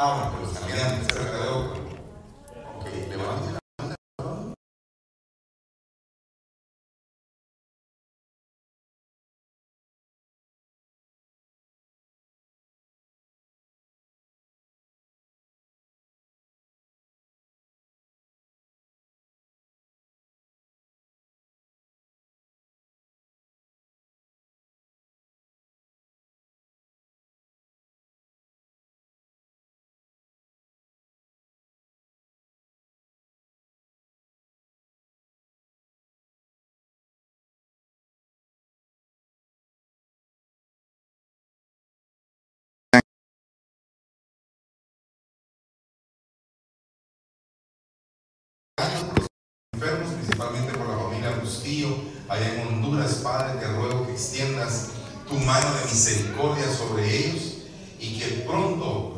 Ah, bueno, pero principalmente por la familia Bustillo, allá en Honduras, Padre, te ruego que extiendas tu mano de misericordia sobre ellos y que pronto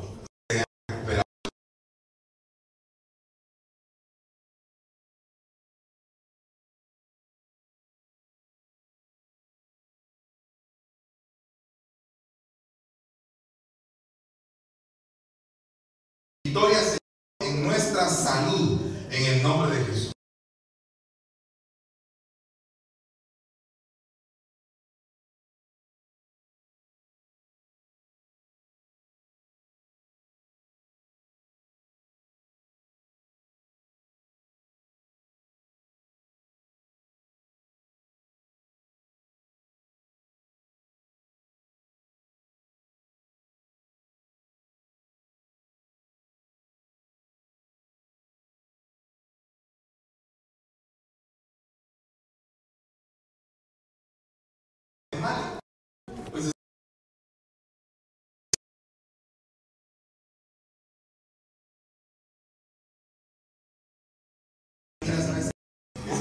Es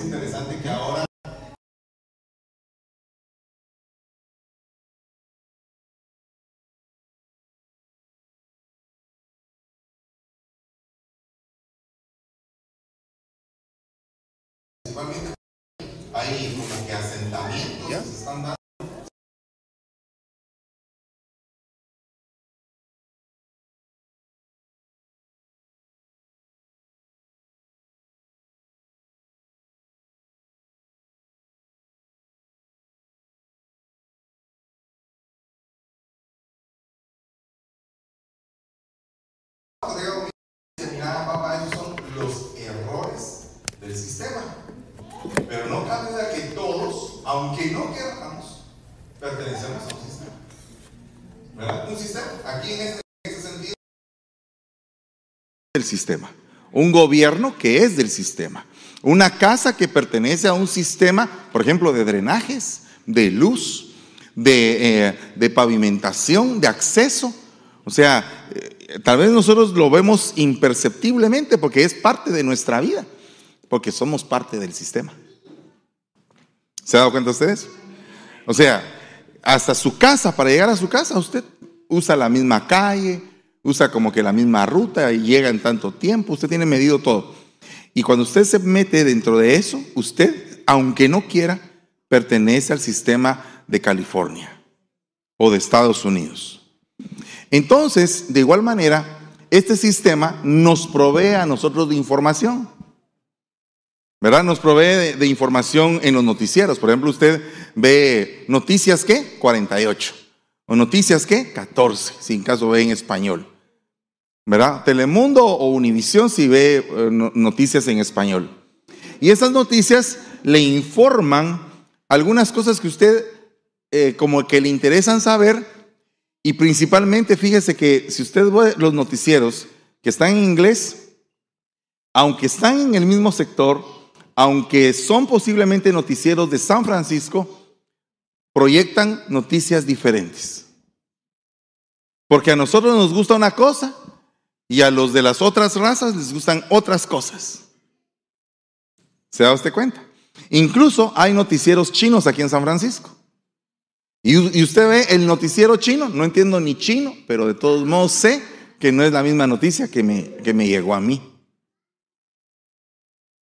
interesante que ahora hay como que asentamientos se están dando. Aunque no queramos, pertenecemos a un sistema. ¿Verdad? Un sistema. Aquí en este, este sentido. del sistema, un gobierno que es del sistema, una casa que pertenece a un sistema, por ejemplo, de drenajes, de luz, de, eh, pavimentación, de acceso. O sea, eh, tal vez nosotros lo vemos imperceptiblemente porque es parte de nuestra vida, porque somos parte del sistema. ¿Se ha dado cuenta ustedes? O sea, hasta su casa, para llegar a su casa, usted usa la misma calle, usa como que la misma ruta y llega en tanto tiempo, usted tiene medido todo. Y cuando usted se mete dentro de eso, usted, aunque no quiera, pertenece al sistema de California o de Estados Unidos. Entonces, de igual manera, este sistema nos provee a nosotros de información. ¿Verdad? Nos provee de, información en los noticieros. Por ejemplo, usted ve noticias ¿qué? 48. O noticias ¿qué? 14, si en caso ve en español. ¿Verdad? Telemundo o Univisión si ve eh, no- noticias en español. Y esas noticias le informan algunas cosas que usted eh, como que le interesan saber y principalmente fíjese que si usted ve los noticieros que están en inglés, aunque están en el mismo sector, aunque son posiblemente noticieros de San Francisco, proyectan noticias diferentes. Porque a nosotros nos gusta una cosa y a los de las otras razas les gustan otras cosas. ¿Se da usted cuenta? Incluso hay noticieros chinos aquí en San Francisco. Y, usted ve el noticiero chino, no entiendo ni chino, pero de todos modos sé que no es la misma noticia que me, que me llegó a mí.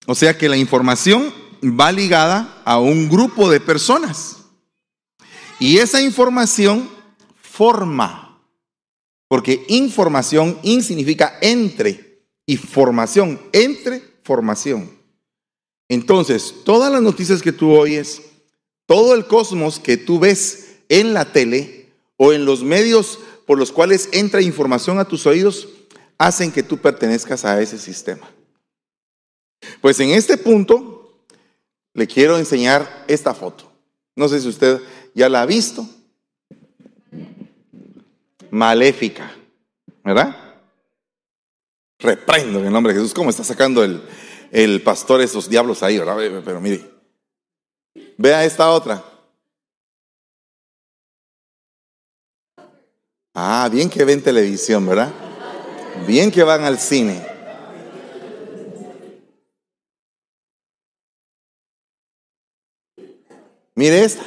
O sea que la información va ligada a un grupo de personas. Y esa información forma. Porque información, in significa entre y formación, entre formación. Entonces, todas las noticias que tú oyes, todo el cosmos que tú ves en la tele o en los medios por los cuales entra información a tus oídos, hacen que tú pertenezcas a ese sistema. Pues en este punto le quiero enseñar esta foto. No sé si usted ya la ha visto. Maléfica, ¿verdad? Reprendo en el nombre de Jesús. ¿Cómo está sacando el, el pastor esos diablos ahí, verdad? Pero mire, vea esta otra. Ah, bien que ven televisión, ¿verdad? Bien que van al cine. Mire esta.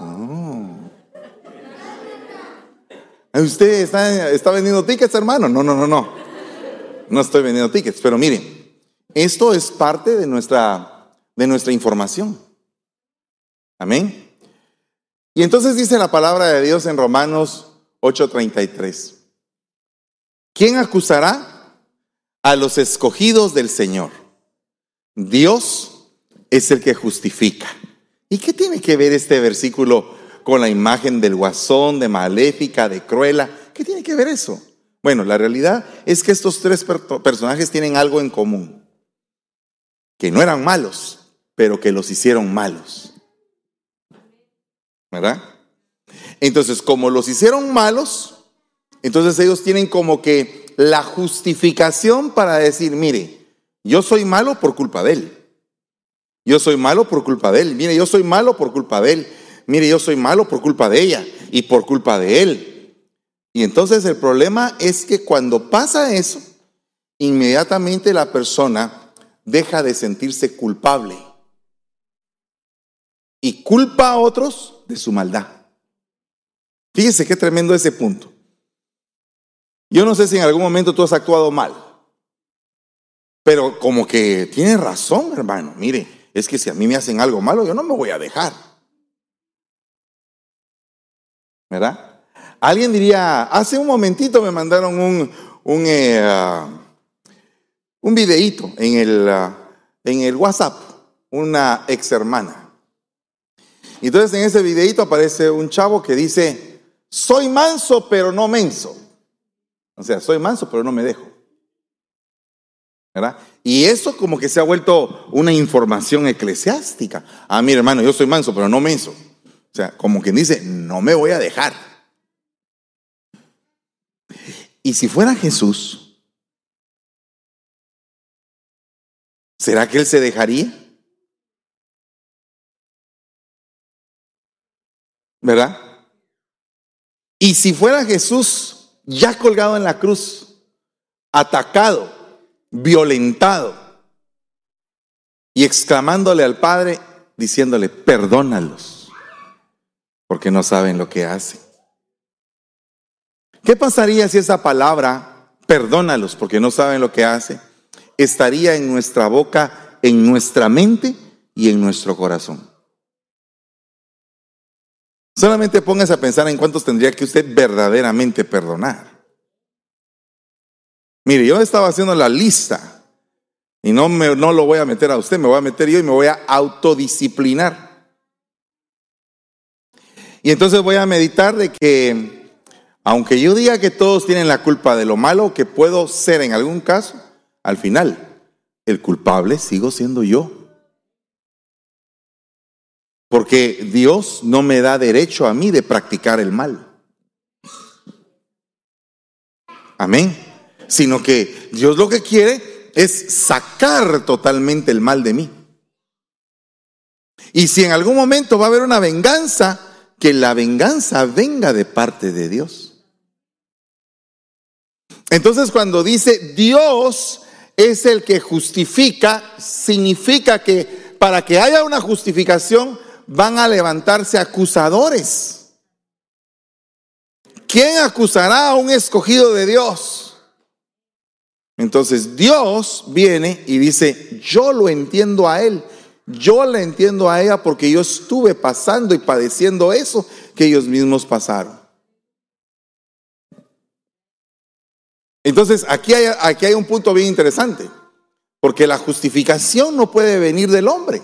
Oh. ¿Usted está, vendiendo tickets, hermano? No, no, no, no. No estoy vendiendo tickets, pero miren, esto es parte de nuestra, de nuestra información. Amén. Y entonces dice la palabra de Dios en Romanos 8:33. ¿Quién acusará a los escogidos del Señor? Dios es el que justifica. ¿Y qué tiene que ver este versículo con la imagen del guasón, de maléfica, de cruela? ¿Qué tiene que ver eso? Bueno, la realidad es que estos tres personajes tienen algo en común. Que no eran malos, pero que los hicieron malos. ¿verdad? Entonces, como los hicieron malos, entonces ellos tienen como que la justificación para decir, mire, yo soy malo por culpa de él. Yo soy malo por culpa de él. Mire, yo soy malo por culpa de él. Mire, yo soy malo por culpa de ella y por culpa de él. Y entonces el problema es que cuando pasa eso, inmediatamente la persona deja de sentirse culpable y culpa a otros de su maldad. Fíjese qué tremendo ese punto. Yo no sé si en algún momento tú has actuado mal, pero como que tienes razón, hermano. Mire, es que si a mí me hacen algo malo, yo no me voy a dejar. ¿Verdad? Alguien diría, hace un momentito me mandaron un, un, eh, ah, videíto en el, ah, en el WhatsApp, una ex hermana. Entonces en ese videito aparece un chavo que dice, soy manso pero no menso. O sea, soy manso pero no me dejo. ¿Verdad? Y eso como que se ha vuelto una información eclesiástica. Ah, mi hermano, yo soy manso pero no menso. O sea, como quien dice, no me voy a dejar. Y si fuera Jesús, ¿será que él se dejaría? ¿verdad? Y si fuera Jesús ya colgado en la cruz, atacado, violentado, y exclamándole al Padre, diciéndole, perdónalos, porque no saben lo que hacen. ¿Qué pasaría si esa palabra, perdónalos, porque no saben lo que hacen, estaría en nuestra boca, en nuestra mente y en nuestro corazón? Solamente póngase a pensar en cuántos tendría que usted verdaderamente perdonar. Mire, yo estaba haciendo la lista y no, me, no lo voy a meter a usted, me voy a meter yo y me voy a autodisciplinar. Y entonces voy a meditar de que, aunque yo diga que todos tienen la culpa de lo malo que puedo ser en algún caso, al final, el culpable sigo siendo yo. Porque Dios no me da derecho a mí de practicar el mal. Amén. Sino que Dios lo que quiere es sacar totalmente el mal de mí. Y si en algún momento va a haber una venganza, que la venganza venga de parte de Dios. Entonces cuando dice Dios es el que justifica, significa que para que haya una justificación van a levantarse acusadores. ¿Quién acusará a un escogido de Dios? Entonces Dios viene y dice, yo lo entiendo a él Yo la entiendo a ella porque yo estuve pasando y padeciendo eso que ellos mismos pasaron. Entonces, aquí hay, aquí hay un punto bien interesante, porque la justificación no puede venir del hombre.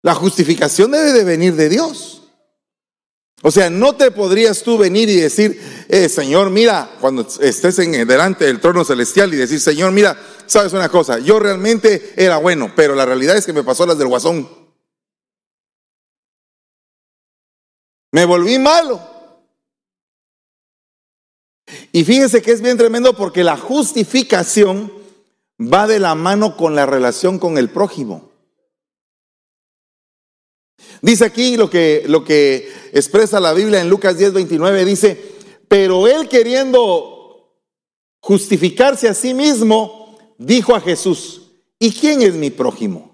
La justificación debe de venir de Dios. O sea, no te podrías tú venir y decir, eh, Señor, mira, cuando estés en delante del trono celestial y decir, Señor, mira, sabes una cosa, yo realmente era bueno, pero la realidad es que me pasó las del guasón. Me volví malo. Y fíjese que es bien tremendo porque la justificación va de la mano con la relación con el prójimo. Dice aquí lo que, lo que expresa la Biblia en Lucas 10, 29, dice, pero él queriendo justificarse a sí mismo, dijo a Jesús, ¿y quién es mi prójimo?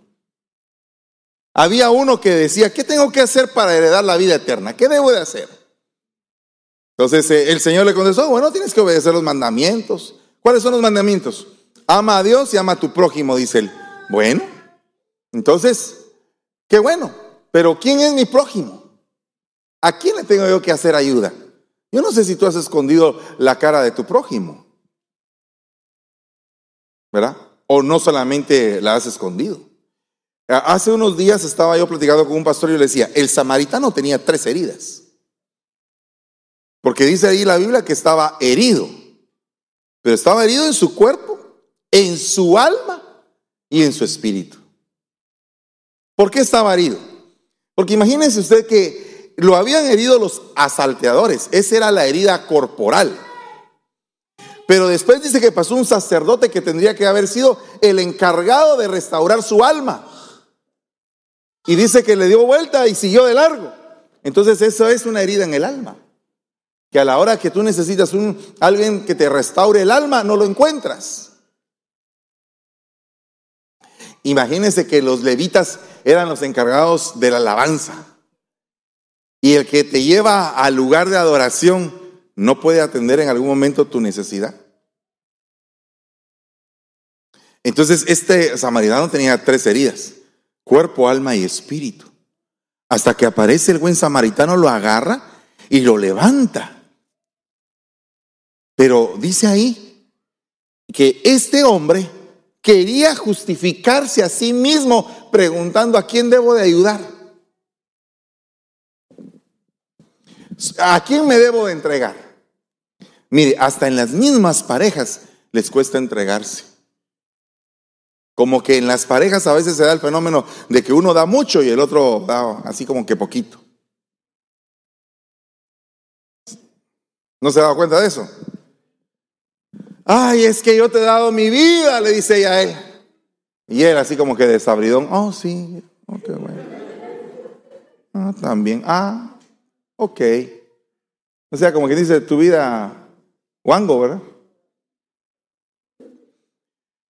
Había uno que decía, ¿qué tengo que hacer para heredar la vida eterna? ¿Qué debo de hacer? Entonces eh, el Señor le contestó, bueno, tienes que obedecer los mandamientos. ¿Cuáles son los mandamientos? Ama a Dios y ama a tu prójimo, dice él. Bueno, entonces, qué bueno. Pero ¿quién es mi prójimo? ¿A quién le tengo yo que hacer ayuda? Yo no sé si tú has escondido la cara de tu prójimo. ¿Verdad? O no solamente la has escondido. Hace unos días estaba yo platicando con un pastor y le decía, el samaritano tenía tres heridas. Porque dice ahí la Biblia que estaba herido. Pero estaba herido en su cuerpo, en su alma y en su espíritu. ¿Por qué estaba herido? Porque imagínense usted que lo habían herido los asalteadores, esa era la herida corporal. Pero después dice que pasó un sacerdote que tendría que haber sido el encargado de restaurar su alma. Y dice que le dio vuelta y siguió de largo. Entonces eso es una herida en el alma. Que a la hora que tú necesitas un, alguien que te restaure el alma, no lo encuentras. Imagínense que los levitas eran los encargados de la alabanza. Y el que te lleva al lugar de adoración no puede atender en algún momento tu necesidad. Entonces este samaritano tenía tres heridas, cuerpo, alma y espíritu. Hasta que aparece el buen samaritano, lo agarra y lo levanta. Pero dice ahí que este hombre quería justificarse a sí mismo preguntando a quién debo de ayudar. ¿A quién me debo de entregar? Mire, hasta en las mismas parejas les cuesta entregarse. Como que en las parejas a veces se da el fenómeno de que uno da mucho y el otro da así como que poquito. ¿No se ha dado cuenta de eso? Ay, es que yo te he dado mi vida, le dice ella a él. Y él así como que desabridón, oh sí, ok, bueno. Ah, también, ah, ok. O sea, como que dice tu vida, guango, ¿verdad?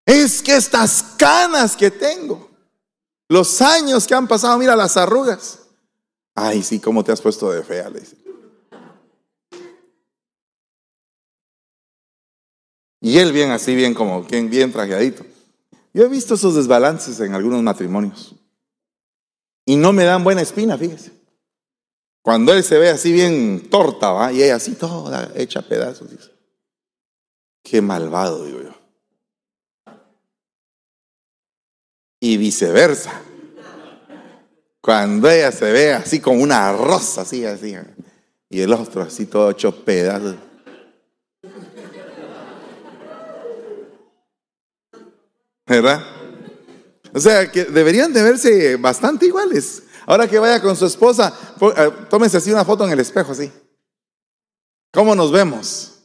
Es que estas canas que tengo, los años que han pasado, mira las arrugas. Ay, sí, cómo te has puesto de fea, le dice. Y él bien así, bien como, bien, bien trajeadito. Yo he visto esos desbalances en algunos matrimonios. Y no me dan buena espina, fíjese. Cuando él se ve así bien torta, ¿va? Y ella así toda hecha pedazos. Dice. Qué malvado, digo yo. Y viceversa. Cuando ella se ve así como una rosa, así, así. Y el otro así todo hecho pedazos. ¿Verdad? O sea, que deberían de verse bastante iguales. Ahora que vaya con su esposa, eh, tómese así una foto en el espejo, así. ¿Cómo nos vemos?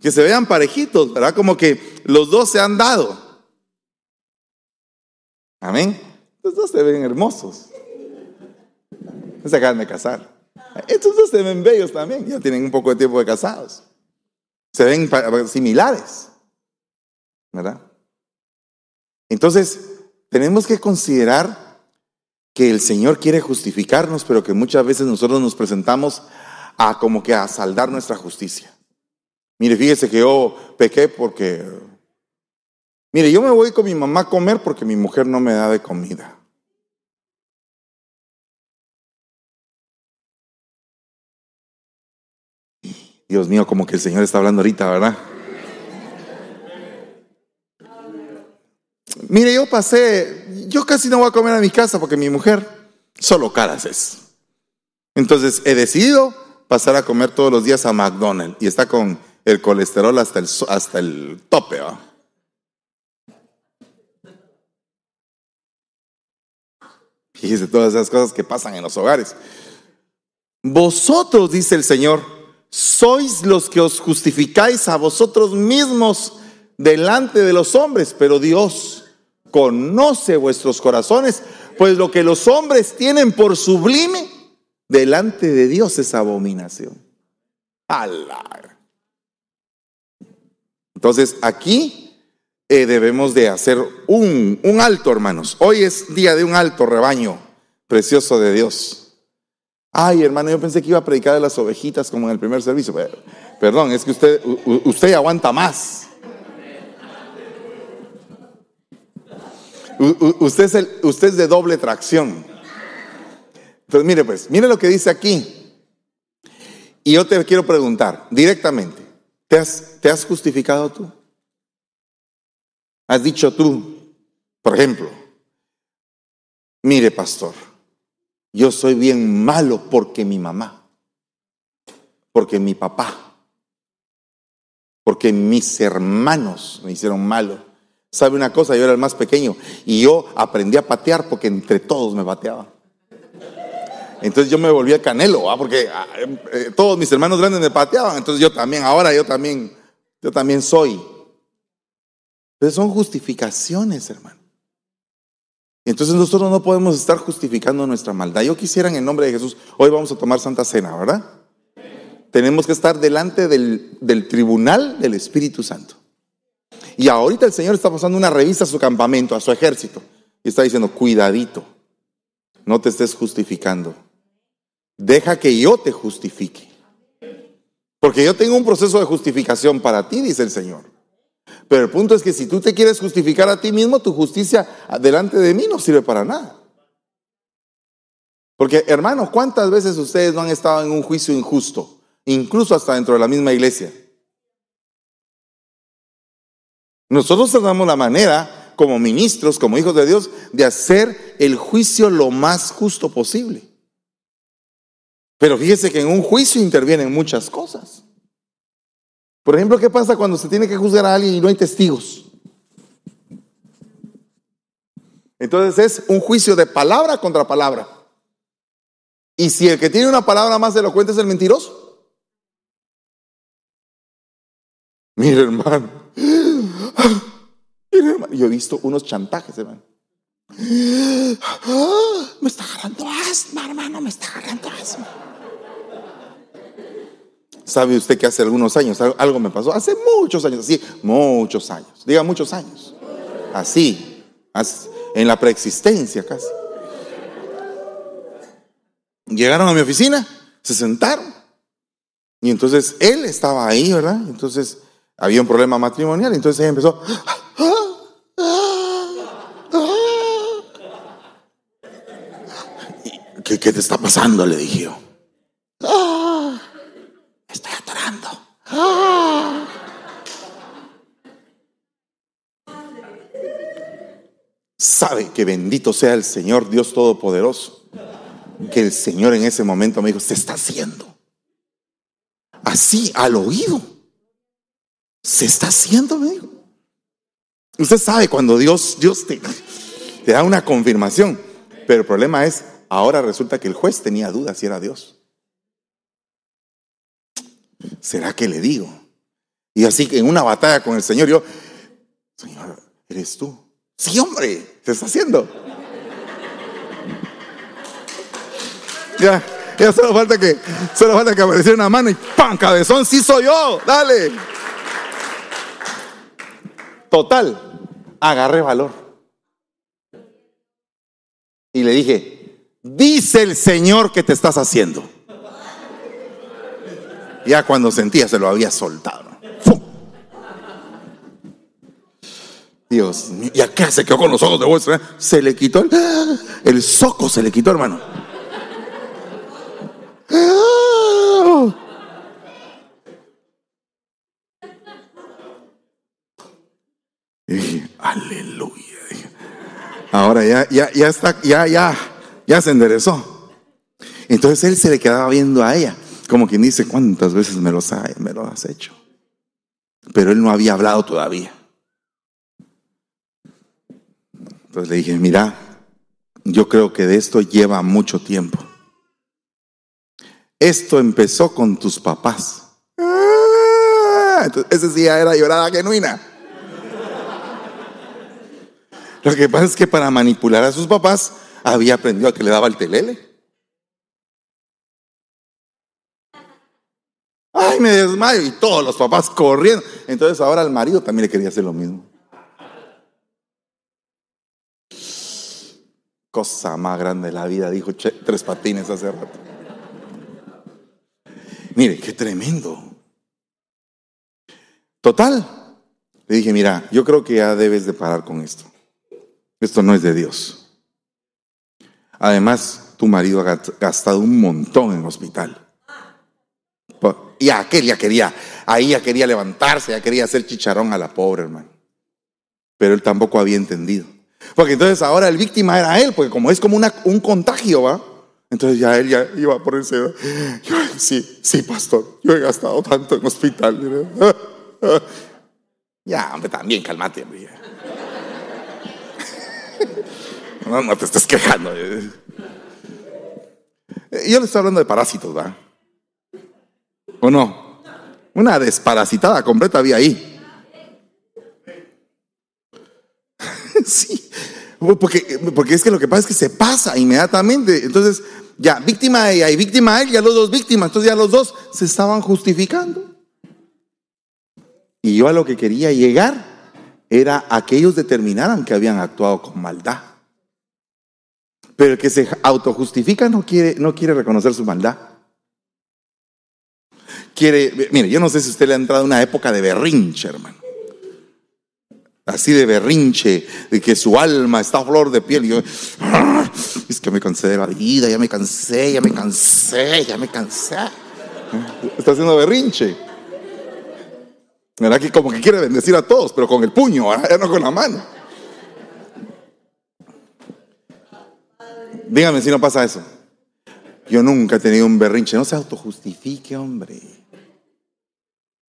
Que se vean parejitos, ¿verdad? Como que los dos se han dado. Amén. Los dos se ven hermosos. Se acaban de casar. Estos dos se ven bellos también. Ya tienen un poco de tiempo de casados. Se ven similares. ¿Verdad? Entonces, tenemos que considerar que el Señor quiere justificarnos, pero que muchas veces nosotros nos presentamos a como que a saldar nuestra justicia. Mire, fíjese que yo pequé porque Mire, yo me voy con mi mamá a comer porque mi mujer no me da de comida. Dios mío, como que el Señor está hablando ahorita, ¿verdad? Mire, yo pasé, yo casi no voy a comer a mi casa porque mi mujer solo caras es. Entonces he decidido pasar a comer todos los días a McDonald's y está con el colesterol hasta el, hasta el tope. Fíjese todas esas cosas que pasan en los hogares. Vosotros, dice el Señor, sois los que os justificáis a vosotros mismos delante de los hombres, pero Dios conoce vuestros corazones, pues lo que los hombres tienen por sublime delante de Dios es abominación. Entonces aquí eh, debemos de hacer un, un alto, hermanos. Hoy es día de un alto rebaño precioso de Dios. Ay, hermano, yo pensé que iba a predicar de las ovejitas como en el primer servicio. Perdón, es que usted, usted aguanta más. Usted es, el, usted es de doble tracción. Entonces, mire pues, mire lo que dice aquí. Y yo te quiero preguntar directamente, ¿te has, te has justificado tú? ¿Has dicho tú, por ejemplo, mire pastor, yo soy bien malo porque mi mamá, porque mi papá, porque mis hermanos me hicieron malo? ¿Sabe una cosa? Yo era el más pequeño y yo aprendí a patear porque entre todos me pateaban. Entonces yo me volví a canelo, porque ah, eh, todos mis hermanos grandes me pateaban, entonces yo también, ahora yo también, yo también soy. Pero son justificaciones, hermano. Entonces nosotros no podemos estar justificando nuestra maldad. Yo quisiera en el nombre de Jesús, hoy vamos a tomar Santa Cena, ¿verdad? Tenemos que estar delante del, del tribunal del Espíritu Santo. Y ahorita el Señor está pasando una revista a su campamento, a su ejército. Y está diciendo, cuidadito, no te estés justificando. Deja que yo te justifique. Porque yo tengo un proceso de justificación para ti, dice el Señor. Pero el punto es que si tú te quieres justificar a ti mismo, tu justicia delante de mí no sirve para nada. Porque hermanos, ¿cuántas veces ustedes no han estado en un juicio injusto? Incluso hasta dentro de la misma iglesia. Nosotros tenemos la manera, como ministros, como hijos de Dios, de hacer el juicio lo más justo posible. Pero fíjese que en un juicio intervienen muchas cosas. Por ejemplo, ¿qué pasa cuando se tiene que juzgar a alguien y no hay testigos? Entonces es un juicio de palabra contra palabra. Y si el que tiene una palabra más elocuente es el mentiroso. Mire, hermano. Yo he visto unos chantajes, hermano. Me está agarrando asma, hermano, me está agarrando asma. ¿Sabe usted que hace algunos años algo me pasó? Hace muchos años, así, muchos años. Diga muchos años. Así, en la preexistencia casi. Llegaron a mi oficina, se sentaron. Y entonces él estaba ahí, ¿verdad? Entonces había un problema matrimonial, entonces ella empezó. ¿Qué, te está pasando? Le dije yo. Estoy atorando. Sabe que bendito sea el Señor Dios Todopoderoso. Que el Señor en ese momento me dijo, se está haciendo. Así al oído. Se está haciendo, me dijo. Usted sabe cuando Dios, Dios te, te da una confirmación. Pero el problema es, ahora resulta que el juez tenía dudas si era Dios. ¿Será que le digo? Y así que en una batalla con el Señor, yo, Señor, ¿eres tú? Sí, hombre, se está haciendo. Ya, ya solo falta que, solo falta que apareciera una mano y ¡pam! Cabezón, sí soy yo, dale. Total, agarré valor. Y le dije, dice el Señor que te estás haciendo. Ya cuando sentía se lo había soltado. Dios mío, ¿y acá se quedó con los ojos de vuestra? Se le quitó el, el soco, se le quitó, hermano. Y dije, aleluya. Ahora ya, ya, ya está, ya, ya, ya se enderezó. Entonces él se le quedaba viendo a ella, como quien dice, ¿cuántas veces me, me lo has hecho? Pero él no había hablado todavía. Entonces le dije, mira, yo creo que de esto lleva mucho tiempo. Esto empezó con tus papás. Ah, entonces, ese sí era llorada genuina. Lo que pasa es que para manipular a sus papás había aprendido a que le daba el telele. Ay, me desmayo. Y todos los papás corriendo. Entonces ahora al marido también le quería hacer lo mismo. Cosa más grande de la vida, dijo Tres Patines hace rato. Mire, qué tremendo. Total. Le dije, mira, yo creo que ya debes de parar con esto. Esto no es de Dios. Además, tu marido ha gastado un montón en hospital. Y aquel ya quería, ahí ya quería levantarse, ya quería hacer chicharrón a la pobre hermano. Pero él tampoco había entendido. Porque entonces ahora el víctima era él, porque como es como un contagio, ¿va? Entonces ya él ya iba a ponerse, sí, sí, pastor, yo he gastado tanto en hospital. Ya, hombre, también cálmate, hombre. No, no te estés quejando. Yo le estoy hablando de parásitos, ¿va? ¿O no? Una desparasitada completa había ahí. sí, porque, porque es que lo que pasa es que se pasa inmediatamente. Entonces, ya, víctima ella y víctima él, ya los dos víctimas. Entonces ya los dos se estaban justificando. Y yo a lo que quería llegar era a que ellos determinaran que habían actuado con maldad. Pero el que se autojustifica no quiere, no quiere reconocer su maldad. Quiere, mire, yo no sé si usted le ha entrado una época de berrinche, hermano. Así de berrinche, de que su alma está a flor de piel. Y yo, ah, es que me cansé de la vida, ya me cansé, ya me cansé, ya me cansé. Está haciendo berrinche. ¿Verdad que como que quiere bendecir a todos, pero con el puño, ya no con la mano? Dígame si no pasa eso. Yo nunca he tenido un berrinche. No se autojustifique, hombre.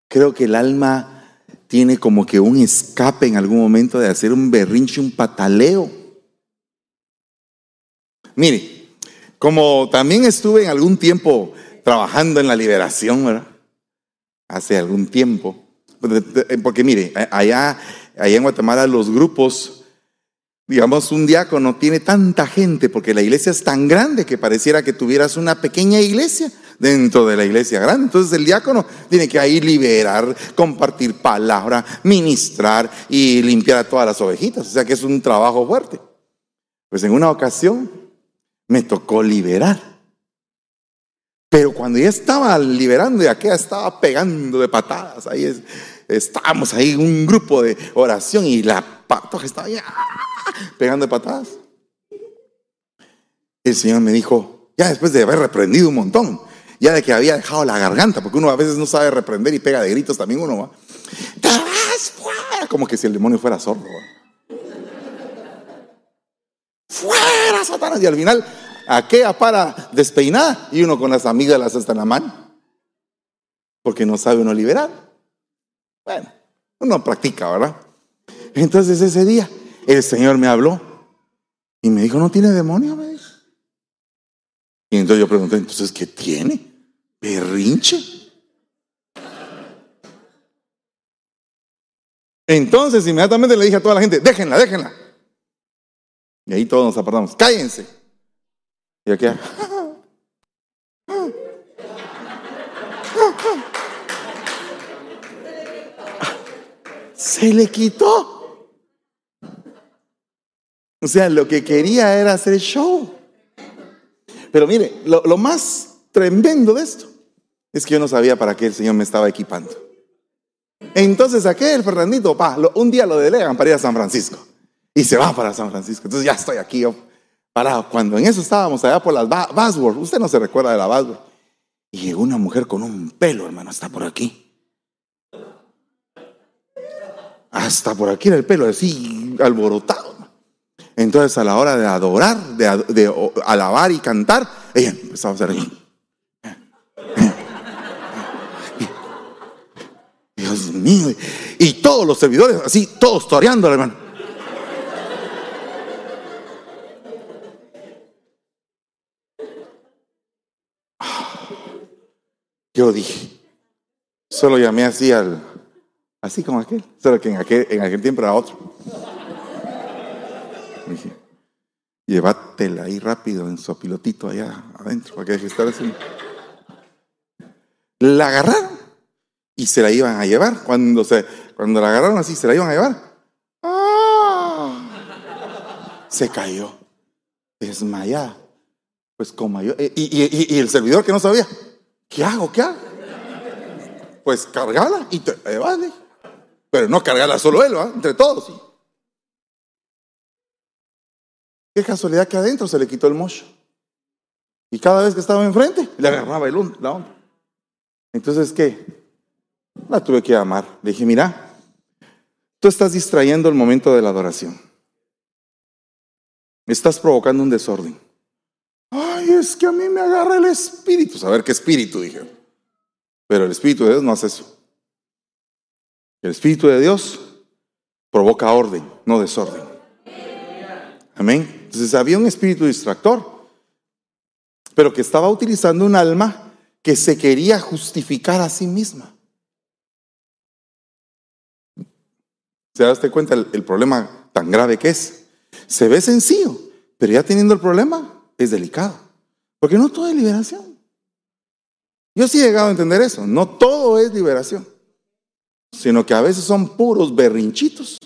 Creo que el alma tiene como que un escape en algún momento de hacer un berrinche, un pataleo. Mire, como también estuve en algún tiempo trabajando en la liberación, ¿verdad? Hace algún tiempo. Porque mire, allá, allá en Guatemala los grupos digamos, un diácono tiene tanta gente porque la iglesia es tan grande que pareciera que tuvieras una pequeña iglesia dentro de la iglesia grande. Entonces el diácono tiene que ahí liberar, compartir palabra, ministrar y limpiar a todas las ovejitas. O sea que es un trabajo fuerte. Pues en una ocasión me tocó liberar. Pero cuando ya estaba liberando y aquella estaba pegando de patadas, ahí estábamos ahí un grupo de oración y la patoja estaba ahí pegando patadas. El Señor me dijo, ya después de haber reprendido un montón, ya de que había dejado la garganta, porque uno a veces no sabe reprender y pega de gritos también uno va. ¡Te vas fuera! Como que si el demonio fuera sordo. ¡Fuera, Satanás! Y al final, aquella para despeinada y uno con las amígdalas hasta en la mano. Porque no sabe uno liberar. Bueno, uno practica, ¿verdad? Entonces ese día el Señor me habló y me dijo, ¿no tiene demonio? Me Y entonces yo pregunté, entonces, ¿qué tiene? ¿Berrinche? Entonces inmediatamente le dije a toda la gente, déjenla, déjenla. Y ahí todos nos apartamos, cállense. Y aquí, se le quitó. O sea, lo que quería era hacer show. Pero mire, lo, más tremendo de esto es que yo no sabía para qué el Señor me estaba equipando. Entonces aquel Fernandito, pa, lo- un día lo delegan para ir a San Francisco. Y se va para San Francisco. Entonces ya estoy aquí parado. Cuando en eso estábamos allá por las Ba- Bosworth, usted no se recuerda de la Bosworth. Y llegó una mujer con un pelo, hermano, hasta por aquí. Hasta por aquí era el pelo, así alborotado. Entonces a la hora de adorar, de, alabar y cantar, ella empezaba a hacer. Dios mío. Y todos los servidores así, todos toreando, hermano. Yo dije, solo llamé así al, así como aquel, solo que en aquel, en aquel tiempo era otro. Dije, llévatela ahí rápido en su pilotito allá adentro, para que deje de estar así. La agarraron y se la iban a llevar. Cuando, se, cuando la agarraron así, se la iban a llevar. ¡Ah! Se cayó, desmayada. Pues como yo, y, el servidor que no sabía, ¿qué hago? ¿Qué hago? Pues cargala y te la llevas, le dije. Pero no cargala solo él, ¿va? entre todos. Qué casualidad que adentro se le quitó el mocho. Y cada vez que estaba enfrente, le agarraba el, la onda. Entonces, ¿qué? La tuve que llamar. Le dije, mira, tú estás distrayendo el momento de la adoración. Estás provocando un desorden. Ay, es que a mí me agarra el espíritu. Saber qué espíritu, dije. Pero el espíritu de Dios no hace eso. El espíritu de Dios provoca orden, no desorden. Amén. Entonces había un espíritu distractor, pero que estaba utilizando un alma que se quería justificar a sí misma. ¿Se da usted cuenta el, el problema tan grave que es? Se ve sencillo, pero ya teniendo el problema es delicado. Porque no todo es liberación. Yo sí he llegado a entender eso. No todo es liberación, sino que a veces son puros berrinchitos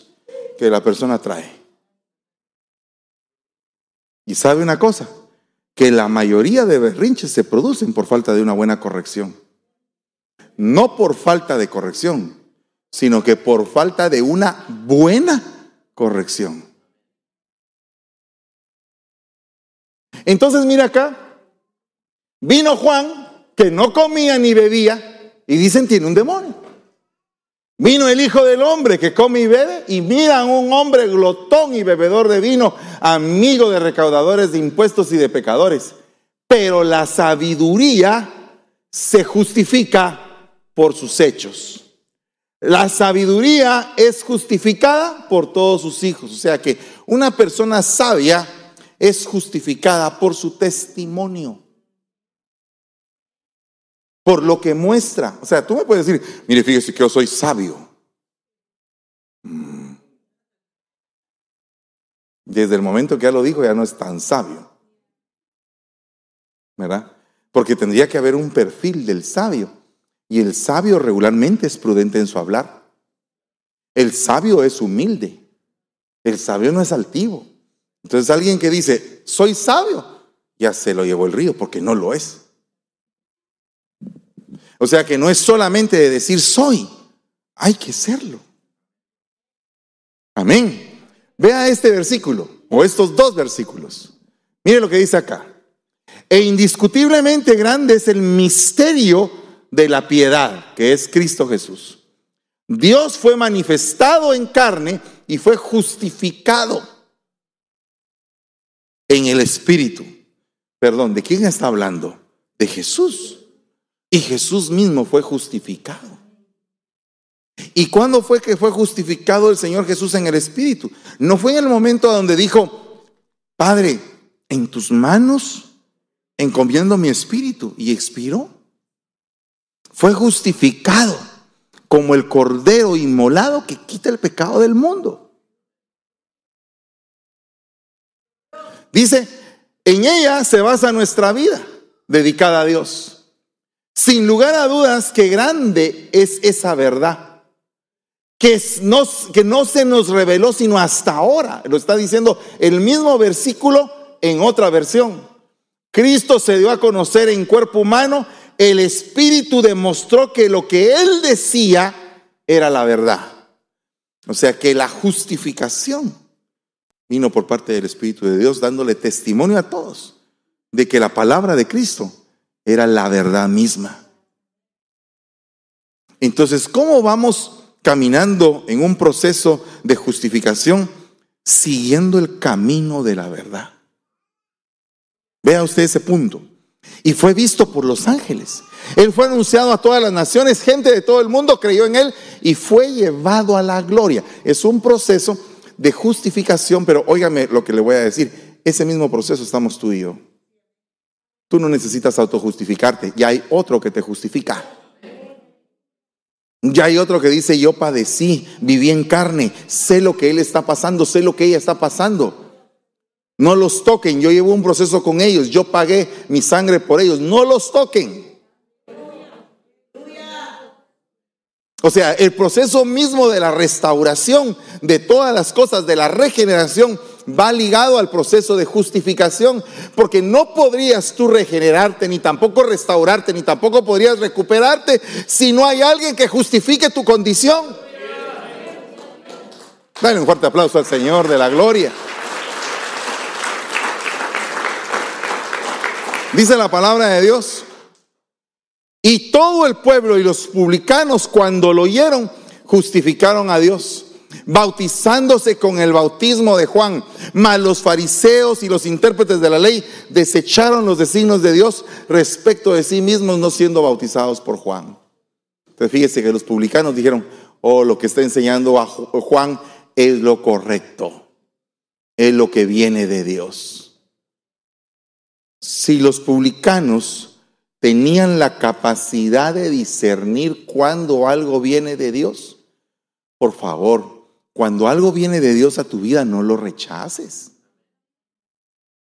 que la persona trae. Y sabe una cosa, que la mayoría de berrinches se producen por falta de una buena corrección. No por falta de corrección, sino que por falta de una buena corrección. Entonces mira acá, vino Juan que no comía ni bebía y dicen tiene un demonio. Vino el Hijo del Hombre que come y bebe y miran un hombre glotón y bebedor de vino, amigo de recaudadores de impuestos y de pecadores. Pero la sabiduría se justifica por sus hechos. La sabiduría es justificada por todos sus hijos. O sea que una persona sabia es justificada por su testimonio. Por lo que muestra. O sea, tú me puedes decir, mire, fíjese que yo soy sabio. Mm. Desde el momento que ya lo dijo, ya no es tan sabio. ¿Verdad? Porque tendría que haber un perfil del sabio. Y el sabio regularmente es prudente en su hablar. El sabio es humilde. El sabio no es altivo. Entonces alguien que dice, soy sabio, ya se lo llevó el río porque no lo es. O sea que no es solamente de decir soy, hay que serlo. Amén. Vea este versículo o estos dos versículos. Mire lo que dice acá. E indiscutiblemente grande es el misterio de la piedad, que es Cristo Jesús. Dios fue manifestado en carne y fue justificado en el Espíritu. Perdón, ¿de quién está hablando? De Jesús. Y Jesús mismo fue justificado. ¿Y cuándo fue que fue justificado el Señor Jesús en el Espíritu? No fue en el momento donde dijo, Padre, en tus manos encomiendo mi espíritu y expiró. Fue justificado como el cordero inmolado que quita el pecado del mundo. Dice, en ella se basa nuestra vida dedicada a Dios. Sin lugar a dudas que grande es esa verdad. Que que no se nos reveló sino hasta ahora. Lo está diciendo el mismo versículo en otra versión. Cristo se dio a conocer en cuerpo humano. El Espíritu demostró que lo que él decía era la verdad. O sea que la justificación vino por parte del Espíritu de Dios dándole testimonio a todos de que la palabra de Cristo era la verdad misma. Entonces, ¿cómo vamos caminando en un proceso de justificación siguiendo el camino de la verdad? Vea usted ese punto. Y fue visto por los ángeles. Él fue anunciado a todas las naciones, gente de todo el mundo creyó en él y fue llevado a la gloria. Es un proceso de justificación, pero óigame lo que le voy a decir. Ese mismo proceso estamos tú y yo. Tú no necesitas autojustificarte, ya hay otro que te justifica. Ya hay otro que dice, yo padecí, viví en carne, sé lo que él está pasando, sé lo que ella está pasando. No los toquen, yo llevo un proceso con ellos, yo pagué mi sangre por ellos, no los toquen. O sea, el proceso mismo de la restauración de todas las cosas, de la regeneración, va ligado al proceso de justificación, porque no podrías tú regenerarte, ni tampoco restaurarte, ni tampoco podrías recuperarte si no hay alguien que justifique tu condición. Dale un fuerte aplauso al Señor de la gloria. Dice la palabra de Dios. Y todo el pueblo y los publicanos cuando lo oyeron, justificaron a Dios, bautizándose con el bautismo de Juan. Mas los fariseos y los intérpretes de la ley desecharon los designios de Dios respecto de sí mismos, no siendo bautizados por Juan. Entonces fíjese que los publicanos dijeron, oh, lo que está enseñando Juan es lo correcto, es lo que viene de Dios si los publicanos tenían la capacidad de discernir cuando algo viene de Dios, por favor, cuando algo viene de Dios a tu vida, no lo rechaces,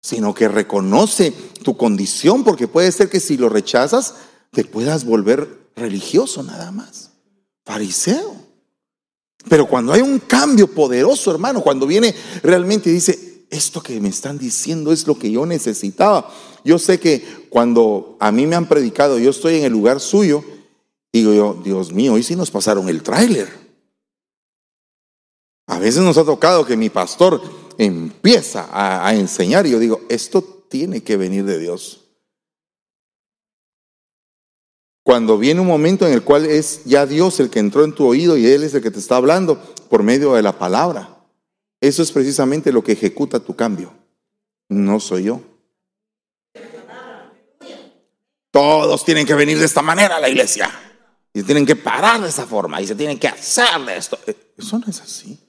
sino que reconoce tu condición, porque puede ser que si lo rechazas, te puedas volver religioso nada más, fariseo. Pero cuando hay un cambio poderoso, hermano, cuando viene realmente y dice, esto que me están diciendo es lo que yo necesitaba. Yo sé que cuando a mí me han predicado, yo estoy en el lugar suyo, digo yo, Dios mío, hoy sí nos pasaron el tráiler. A veces nos ha tocado que mi pastor empieza a, enseñar y yo digo, esto tiene que venir de Dios. Cuando viene un momento en el cual es ya Dios el que entró en tu oído y Él es el que te está hablando por medio de la palabra. Eso es precisamente lo que ejecuta tu cambio. No soy yo. Todos tienen que venir de esta manera a la iglesia. Y tienen que parar de esa forma. Y se tienen que hacer de esto. Eh, eso no es así.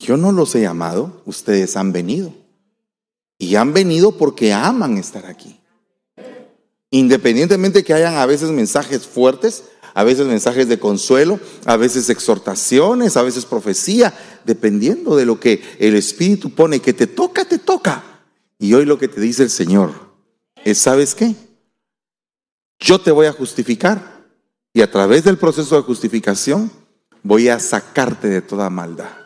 Yo no los he llamado. Ustedes han venido. Y han venido porque aman estar aquí. Independientemente que hayan a veces mensajes fuertes, a veces mensajes de consuelo, a veces exhortaciones, a veces profecía, dependiendo de lo que el Espíritu pone, que te toca, te toca. Y hoy lo que te dice el Señor es, ¿sabes qué? Yo te voy a justificar y a través del proceso de justificación voy a sacarte de toda maldad.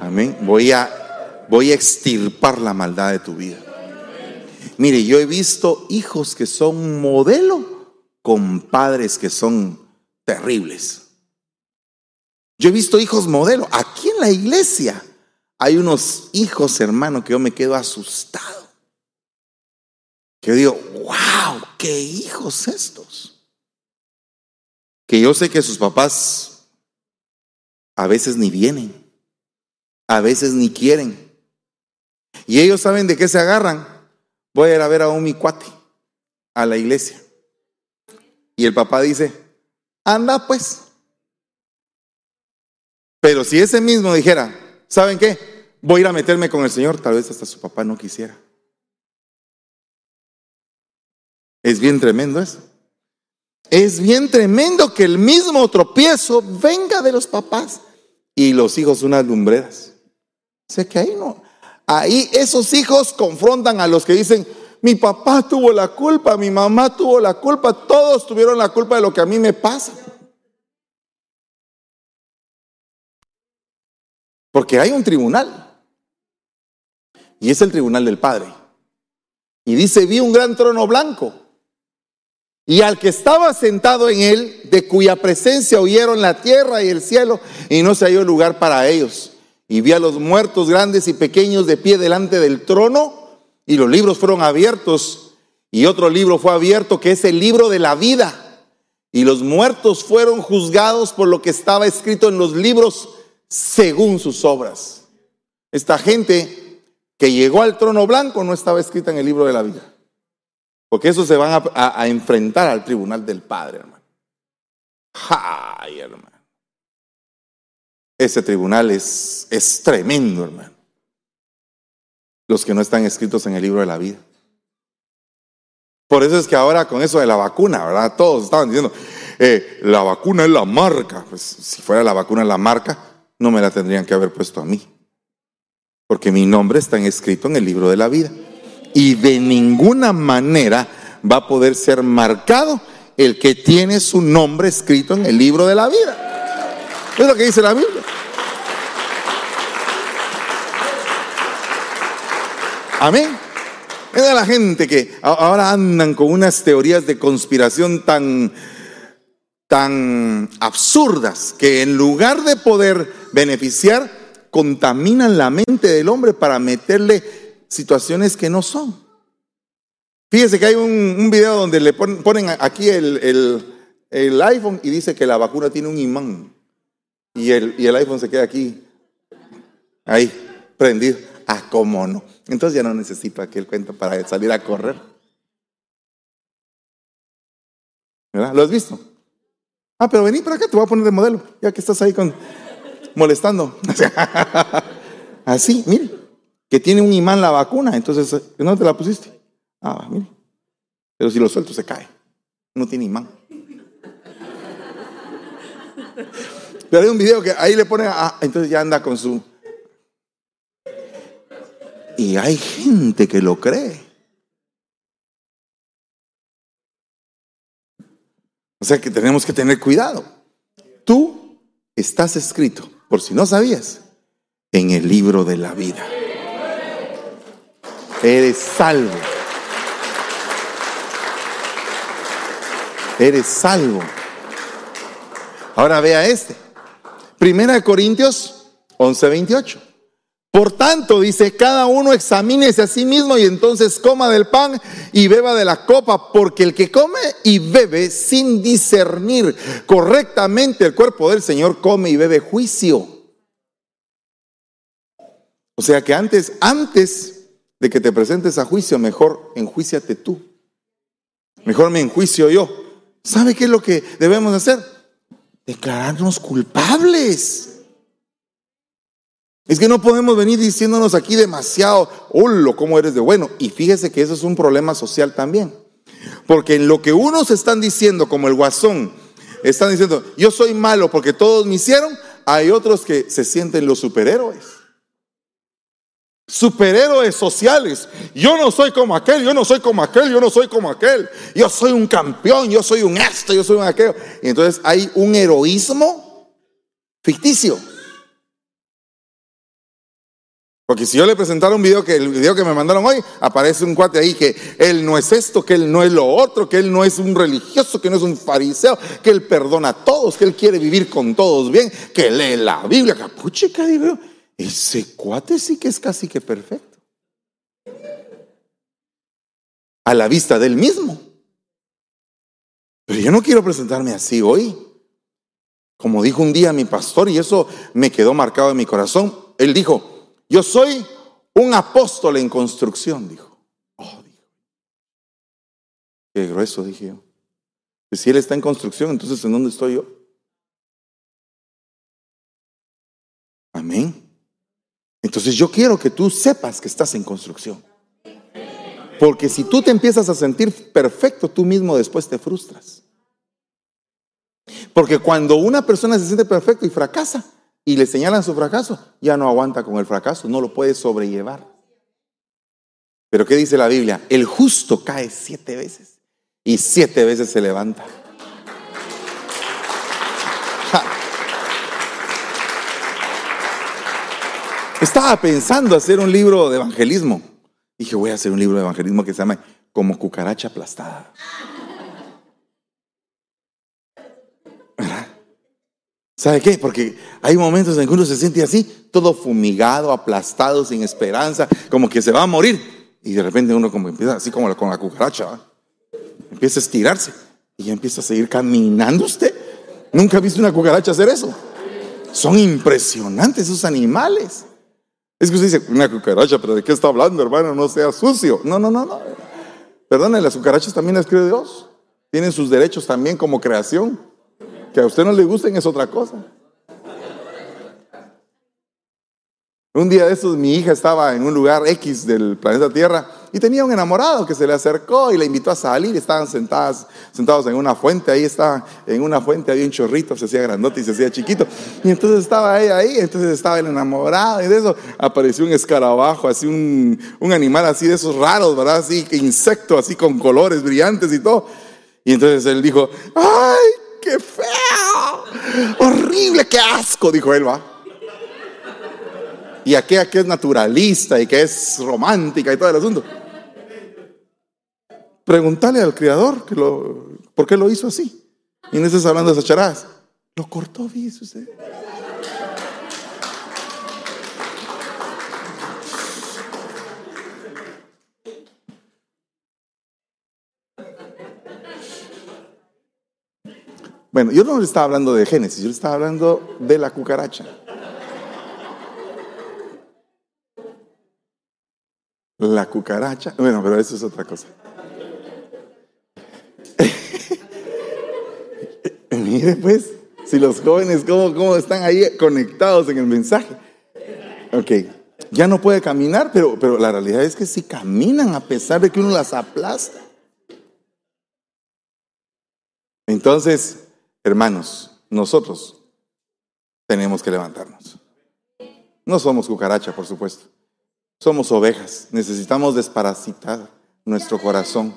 Amén. Voy a, voy a extirpar la maldad de tu vida. Mire, yo he visto hijos que son modelo con padres que son terribles. Yo he visto hijos modelo. Aquí en la iglesia hay unos hijos, hermano, que yo me quedo asustado. Que yo digo, wow, qué hijos estos. Que yo sé que sus papás a veces ni vienen, a veces ni quieren. Y ellos saben de qué se agarran. Voy a ir a ver a un mi cuate a la iglesia. Y el papá dice, anda pues. Pero si ese mismo dijera, ¿saben qué? Voy a ir a meterme con el Señor, tal vez hasta su papá no quisiera. Es bien tremendo eso. Es bien tremendo que el mismo tropiezo venga de los papás y los hijos unas lumbreras. Sé que ahí no. Ahí esos hijos confrontan a los que dicen, mi papá tuvo la culpa, mi mamá tuvo la culpa, todos tuvieron la culpa de lo que a mí me pasa. Porque hay un tribunal. Y es el tribunal del Padre. Y dice, vi un gran trono blanco. y al que estaba sentado en él, de cuya presencia oyeron la tierra y el cielo, y no se halló lugar para ellos. Y vi a los muertos grandes y pequeños de pie delante del trono, y los libros fueron abiertos, y otro libro fue abierto, que es el libro de la vida. Y los muertos fueron juzgados por lo que estaba escrito en los libros según sus obras. Esta gente que llegó al trono blanco no estaba escrita en el libro de la vida. Porque eso se van a, enfrentar al tribunal del Padre, hermano. ¡Ay, hermano! Ese tribunal es, tremendo, hermano. Los que no están escritos en el libro de la vida. Por eso es que ahora con eso de la vacuna, ¿verdad? Todos estaban diciendo, eh, la vacuna es la marca. Pues si fuera la vacuna la marca, no me la tendrían que haber puesto a mí. Porque mi nombre está escrito en el libro de la vida. Y de ninguna manera va a poder ser marcado el que tiene su nombre escrito en el libro de la vida. Es lo que dice la Biblia. Amén. Es la gente que ahora andan con unas teorías de conspiración tan, tan absurdas que en lugar de poder beneficiar, contaminan la mente del hombre para meterle situaciones que no son. Fíjese que hay un, video donde le ponen, aquí el, el, iPhone y dice que la vacuna tiene un imán. Y el, y el iPhone se queda aquí, ahí, prendido. Ah, cómo no. Entonces ya no necesito aquel cuento para salir a correr. ¿Verdad? ¿Lo has visto? Ah, pero vení para acá, te voy a poner de modelo, ya que estás ahí con molestando. Así, mire, que tiene un imán la vacuna, entonces, ¿no te la pusiste? Ah, mire. Pero si lo suelto se cae. No tiene imán. Pero hay un video que ahí le pone, ah, entonces ya anda con su y hay gente que lo cree. O sea que tenemos que tener cuidado. Tú estás escrito, por si no sabías, en el libro de la vida. Eres salvo. Eres salvo. Ahora vea este. Primera de Corintios 11:28. Por tanto, dice, cada uno examínese a sí mismo y entonces coma del pan y beba de la copa, porque el que come y bebe sin discernir correctamente el cuerpo del Señor come y bebe juicio. O sea que antes, antes de que te presentes a juicio, mejor enjuiciate tú. Mejor me enjuicio yo. ¿Sabe qué es lo que debemos hacer? Declararnos culpables. Es que no podemos venir diciéndonos aquí demasiado, hola, cómo eres de bueno. Y fíjese que eso es un problema social también. Porque en lo que unos están diciendo, como el guasón, están diciendo, yo soy malo porque todos me hicieron, hay otros que se sienten los superhéroes. Superhéroes sociales. Yo no soy como aquel, yo no soy como aquel, yo no soy como aquel. Yo soy un campeón, yo soy un esto, yo soy un aquello. Y entonces hay un heroísmo ficticio. Porque si yo le presentara un video, que el video que me mandaron hoy, aparece un cuate ahí que él no es esto, que él no es lo otro, que él no es un religioso, que no es un fariseo, que él perdona a todos, que él quiere vivir con todos bien, que lee la Biblia, capuchica, digo, ese cuate sí que es casi que perfecto. A la vista del mismo. Pero yo no quiero presentarme así hoy. Como dijo un día mi pastor, y eso me quedó marcado en mi corazón, él dijo, yo soy un apóstol en construcción, dijo. Oh, dijo. Qué grueso, dije yo. Si él está en construcción, entonces ¿en dónde estoy yo? Entonces yo quiero que tú sepas que estás en construcción. Porque si tú te empiezas a sentir perfecto, tú mismo después te frustras. Porque cuando una persona se siente perfecto y fracasa, y le señalan su fracaso, ya no aguanta con el fracaso, no lo puede sobrellevar. Pero ¿qué dice la Biblia? El justo cae siete veces y siete veces se levanta. estaba pensando hacer un libro de evangelismo. Dije, voy a hacer un libro de evangelismo que se llama Como cucaracha aplastada. ¿Verdad? ¿Sabe qué? Porque hay momentos en que uno se siente así, todo fumigado, aplastado, sin esperanza, como que se va a morir. Y de repente uno como empieza así como con la cucaracha, empieza a estirarse y ya empieza a seguir caminando usted. Nunca ha visto una cucaracha hacer eso. Son impresionantes esos animales. Es que usted dice, una cucaracha, pero ¿de qué está hablando, hermano? No sea sucio. No, no, no, no. Perdone, las cucarachas también las creó Dios. Tienen sus derechos también como creación. Que a usted no le gusten es otra cosa. Un día de estos mi hija estaba en un lugar X del planeta Tierra y tenía un enamorado que se le acercó y la invitó a salir. Estaban sentadas, sentados en una fuente, ahí estaba, en una fuente había un chorrito, se hacía grandote y se hacía chiquito. Y entonces estaba ella ahí, entonces estaba el enamorado y de eso apareció un escarabajo, así un, un animal así de esos raros, ¿verdad? Así, insecto, así con colores brillantes y todo. Y entonces él dijo, ¡ay, qué feo! Horrible, qué asco, dijo él, va y aquella que es naturalista y que es romántica y todo el asunto. Preguntarle al criador que lo, por qué lo hizo así. Y no estás hablando de esas. Lo cortó, dice usted. Bueno, yo no le estaba hablando de Génesis, yo le estaba hablando de la cucaracha. La cucaracha. Bueno, pero eso es otra cosa. Mire pues, si los jóvenes, ¿cómo, ¿cómo están ahí conectados en el mensaje? Ok, ya no puede caminar, pero, pero la realidad es que sí caminan a pesar de que uno las aplasta. Entonces, hermanos, nosotros tenemos que levantarnos. No somos cucaracha, por supuesto. Somos ovejas, necesitamos desparasitar nuestro corazón.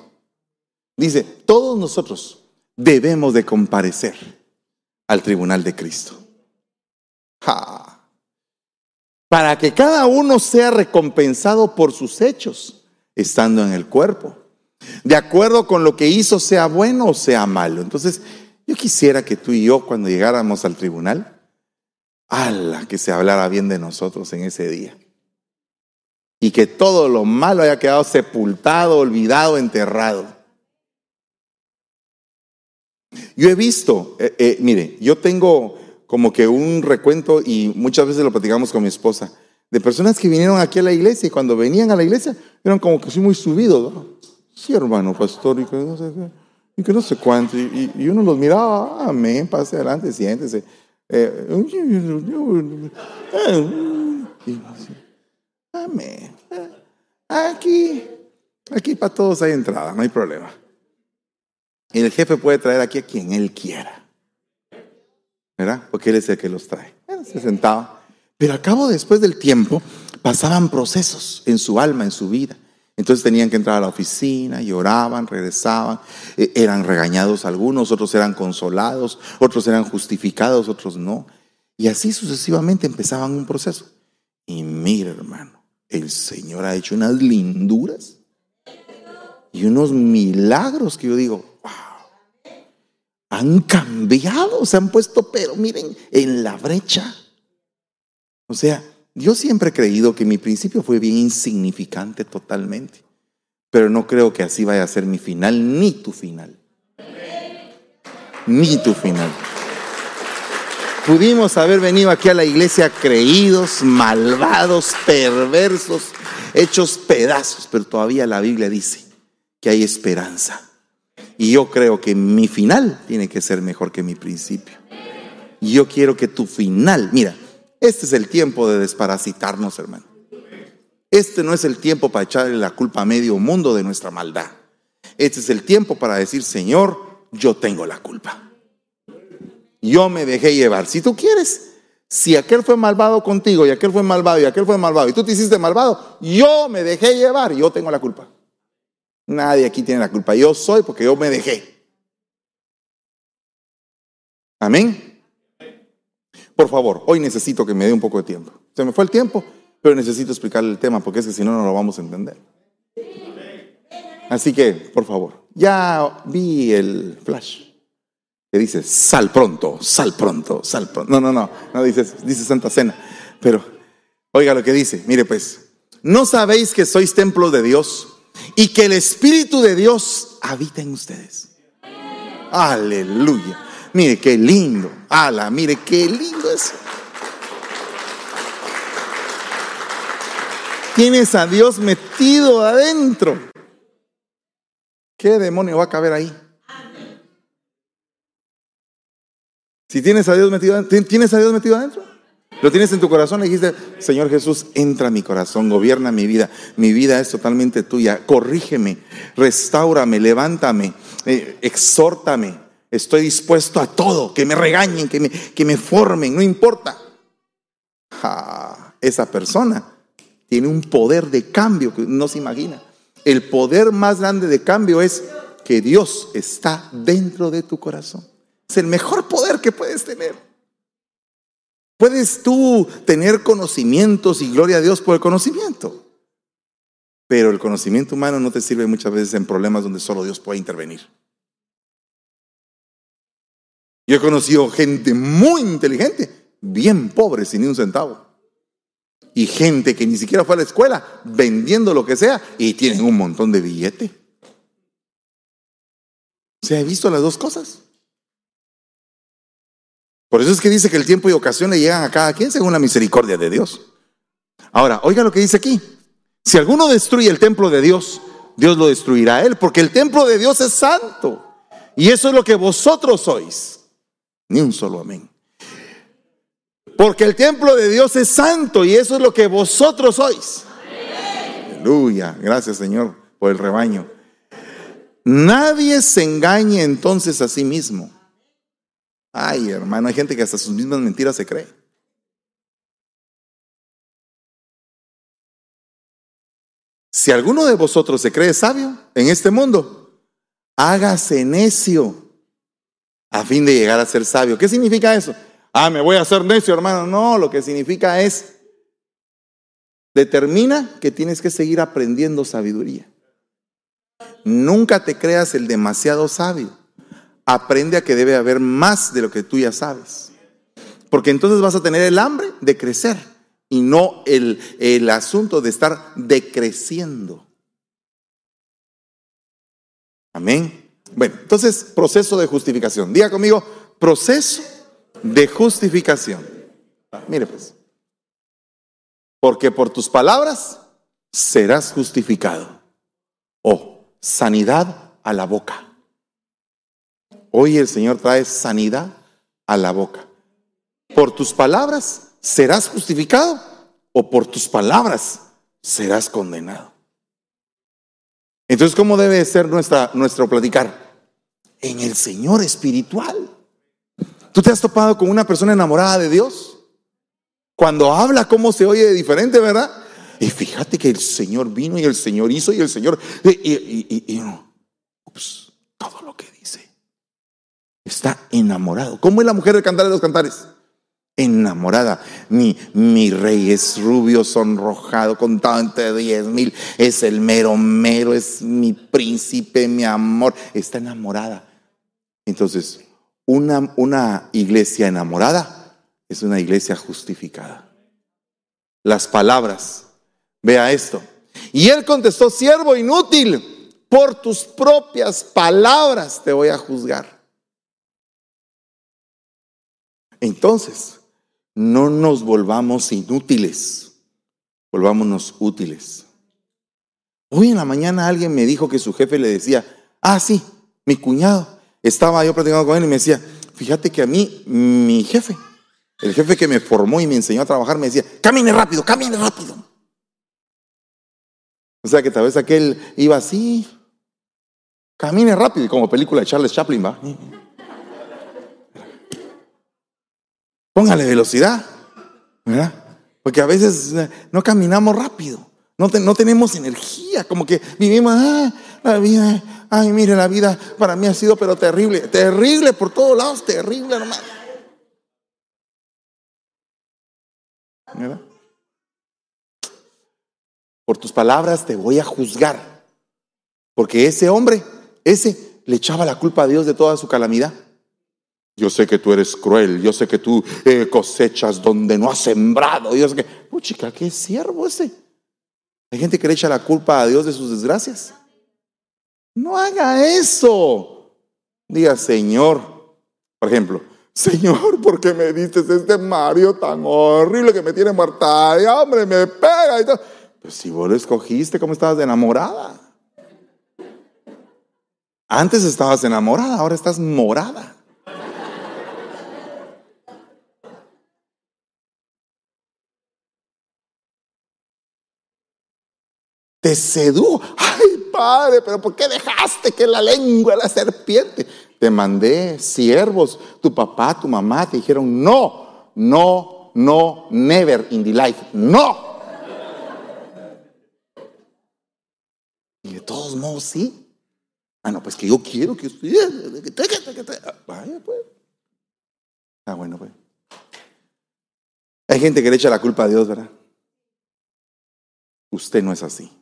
Dice, todos nosotros debemos de comparecer al tribunal de Cristo. Para que cada uno sea recompensado por sus hechos, estando en el cuerpo. De acuerdo con lo que hizo, sea bueno o sea malo. Entonces, yo quisiera que tú y yo, cuando llegáramos al tribunal, ala, que se hablara bien de nosotros en ese día y que todo lo malo haya quedado sepultado, olvidado, enterrado. Yo he visto, eh, eh, mire, yo tengo como que un recuento y muchas veces lo platicamos con mi esposa, de personas que vinieron aquí a la iglesia y cuando venían a la iglesia eran como que soy muy subidos. Sí, hermano, pastor, y que no sé, y que no sé cuánto. Y, uno los miraba, ah, amén, pase adelante, siéntese. Eh, Amén. Aquí, aquí para todos hay entrada, no hay problema. El jefe puede traer aquí a quien él quiera. ¿Verdad? Porque él es el que los trae. se sentaba. Pero al cabo, después del tiempo, pasaban procesos en su alma, en su vida. Entonces tenían que entrar a la oficina, lloraban, regresaban, e, eran regañados algunos, otros eran consolados, otros eran justificados, otros no. Y así sucesivamente empezaban un proceso. Y mira, hermano, el Señor ha hecho unas linduras y unos milagros que yo digo, han cambiado, se han puesto, pero miren, en la brecha. O sea, yo siempre he creído que mi principio fue bien insignificante totalmente, pero no creo que así vaya a ser mi final, ni tu final. Ni tu final. Pudimos haber venido aquí a la iglesia creídos, malvados, perversos, hechos pedazos, pero todavía la Biblia dice que hay esperanza. Y yo creo que mi final tiene que ser mejor que mi principio. Yo quiero que tu final, mira, este es el tiempo de desparasitarnos, hermano. Este no es el tiempo para echarle la culpa a medio mundo de nuestra maldad. Este es el tiempo para decir, Señor, yo tengo la culpa. Yo me dejé llevar. Si tú quieres, si aquel fue malvado contigo y aquel fue malvado y aquel fue malvado y tú te hiciste malvado, yo me dejé llevar yo tengo la culpa. Nadie aquí tiene la culpa. Yo soy porque yo me dejé. Amén. Por favor, hoy necesito que me dé un poco de tiempo. Se me fue el tiempo, pero necesito explicarle el tema porque es que si no, no lo vamos a entender. Así que, por favor, ya vi el flash. que dice, sal pronto, sal pronto, sal pronto. No, no, no, no dice, dice Santa Cena. Pero, oiga lo que dice, mire pues, ¿no sabéis que sois templo de Dios y que el Espíritu de Dios habita en ustedes? Aleluya. Mire qué lindo. Ala, mire qué lindo es. Tienes a Dios metido adentro. ¿Qué demonio va a caber ahí? Si tienes a Dios metido, ¿tienes a Dios metido adentro? Lo tienes en tu corazón y dijiste, Señor Jesús, entra a mi corazón, gobierna mi vida. Mi vida es totalmente tuya. Corrígeme, restaurame, levántame, eh, exhórtame. Estoy dispuesto a todo, que me regañen, que me, que me formen, no importa. esa persona tiene un poder de cambio que no se imagina. El poder más grande de cambio es que Dios está dentro de tu corazón. Es el mejor poder que puedes tener. Puedes tú tener conocimientos y gloria a Dios por el conocimiento. Pero el conocimiento humano no te sirve muchas veces en problemas donde solo Dios puede intervenir. Yo he conocido gente muy inteligente, bien pobre, sin ni un centavo. Y gente que ni siquiera fue a la escuela vendiendo lo que sea y tienen un montón de billete. ¿Se ha visto las dos cosas? Por eso es que dice que el tiempo y ocasión le llegan a cada quien según la misericordia de Dios. Ahora, oiga lo que dice aquí. Si alguno destruye el templo de Dios, Dios lo destruirá a él, porque el templo de Dios es santo. Y eso es lo que vosotros sois. Ni un solo amén. Porque el templo de Dios es santo y eso es lo que vosotros sois. Aleluya. Gracias Señor por el rebaño. Nadie se engañe entonces a sí mismo. Ay, hermano, hay gente que hasta sus mismas mentiras se cree. Si alguno de vosotros se cree sabio en este mundo, hágase necio a fin de llegar a ser sabio. ¿Qué significa eso? Ah, me voy a hacer necio, hermano. No, lo que significa es, determina que tienes que seguir aprendiendo sabiduría. Nunca te creas el demasiado sabio aprende a que debe haber más de lo que tú ya sabes. Porque entonces vas a tener el hambre de crecer y no el, el asunto de estar decreciendo. Amén. Bueno, entonces, proceso de justificación. Diga conmigo, proceso de justificación. Mire pues. Porque por tus palabras serás justificado. O sanidad a la boca. Hoy el Señor trae sanidad a la boca. Por tus palabras serás justificado o por tus palabras serás condenado. Entonces, ¿cómo debe ser nuestra, nuestro platicar? En el Señor espiritual. ¿Tú te has topado con una persona enamorada de Dios? Cuando habla, ¿cómo se oye diferente, verdad? Y fíjate que el Señor vino y el Señor hizo y el Señor... Y, y, y, ups, todo lo que Está enamorado. ¿Cómo es la mujer del cantar de los cantares? Enamorada. Mi, mi rey es rubio, sonrojado, contado entre diez mil. Es el mero mero, es mi príncipe, mi amor. Está enamorada. Entonces, una, una iglesia enamorada es una iglesia justificada. Las palabras. Vea esto. Y él contestó, siervo inútil, por tus propias palabras te voy a juzgar. Entonces, no nos volvamos inútiles, volvámonos útiles. Hoy en la mañana alguien me dijo que su jefe le decía, ah, sí, mi cuñado, estaba yo platicando con él y me decía, fíjate que a mí, mi jefe, el jefe que me formó y me enseñó a trabajar, me decía, camine rápido, camine rápido. O sea que tal vez aquel iba así, camine rápido, como película de Charles Chaplin, va. Póngale velocidad, ¿verdad? Porque a veces eh, no caminamos rápido, no, no tenemos energía, como que vivimos, ah, la vida, ay, mire, la vida para mí ha sido pero terrible, terrible por todos lados, terrible, hermano. ¿Verdad? Por tus palabras te voy a juzgar. Porque ese hombre, ese le echaba la culpa a Dios de toda su calamidad. Yo sé que tú eres cruel, yo sé que tú eh, cosechas donde no has sembrado. Yo sé que, oh, chica, qué siervo ese. Hay gente que le echa la culpa a Dios de sus desgracias. No haga eso. Diga, Señor, por ejemplo, Señor, ¿por qué me diste este Mario tan horrible que me tiene muerta? Y hombre, me pega y. Pues si vos lo escogiste, ¿cómo estabas enamorada? Antes estabas enamorada, ahora estás morada. Te sedujo. Ay, padre, pero ¿por qué dejaste que la lengua la serpiente? Te mandé siervos, tu papá, tu mamá te dijeron, no, no, no, never in the life, no. Y de todos modos, sí. Ah, no, pues que yo quiero que usted. Vaya, pues. Ah, bueno, pues. Hay gente que le echa la culpa a Dios, ¿verdad? Usted no es así.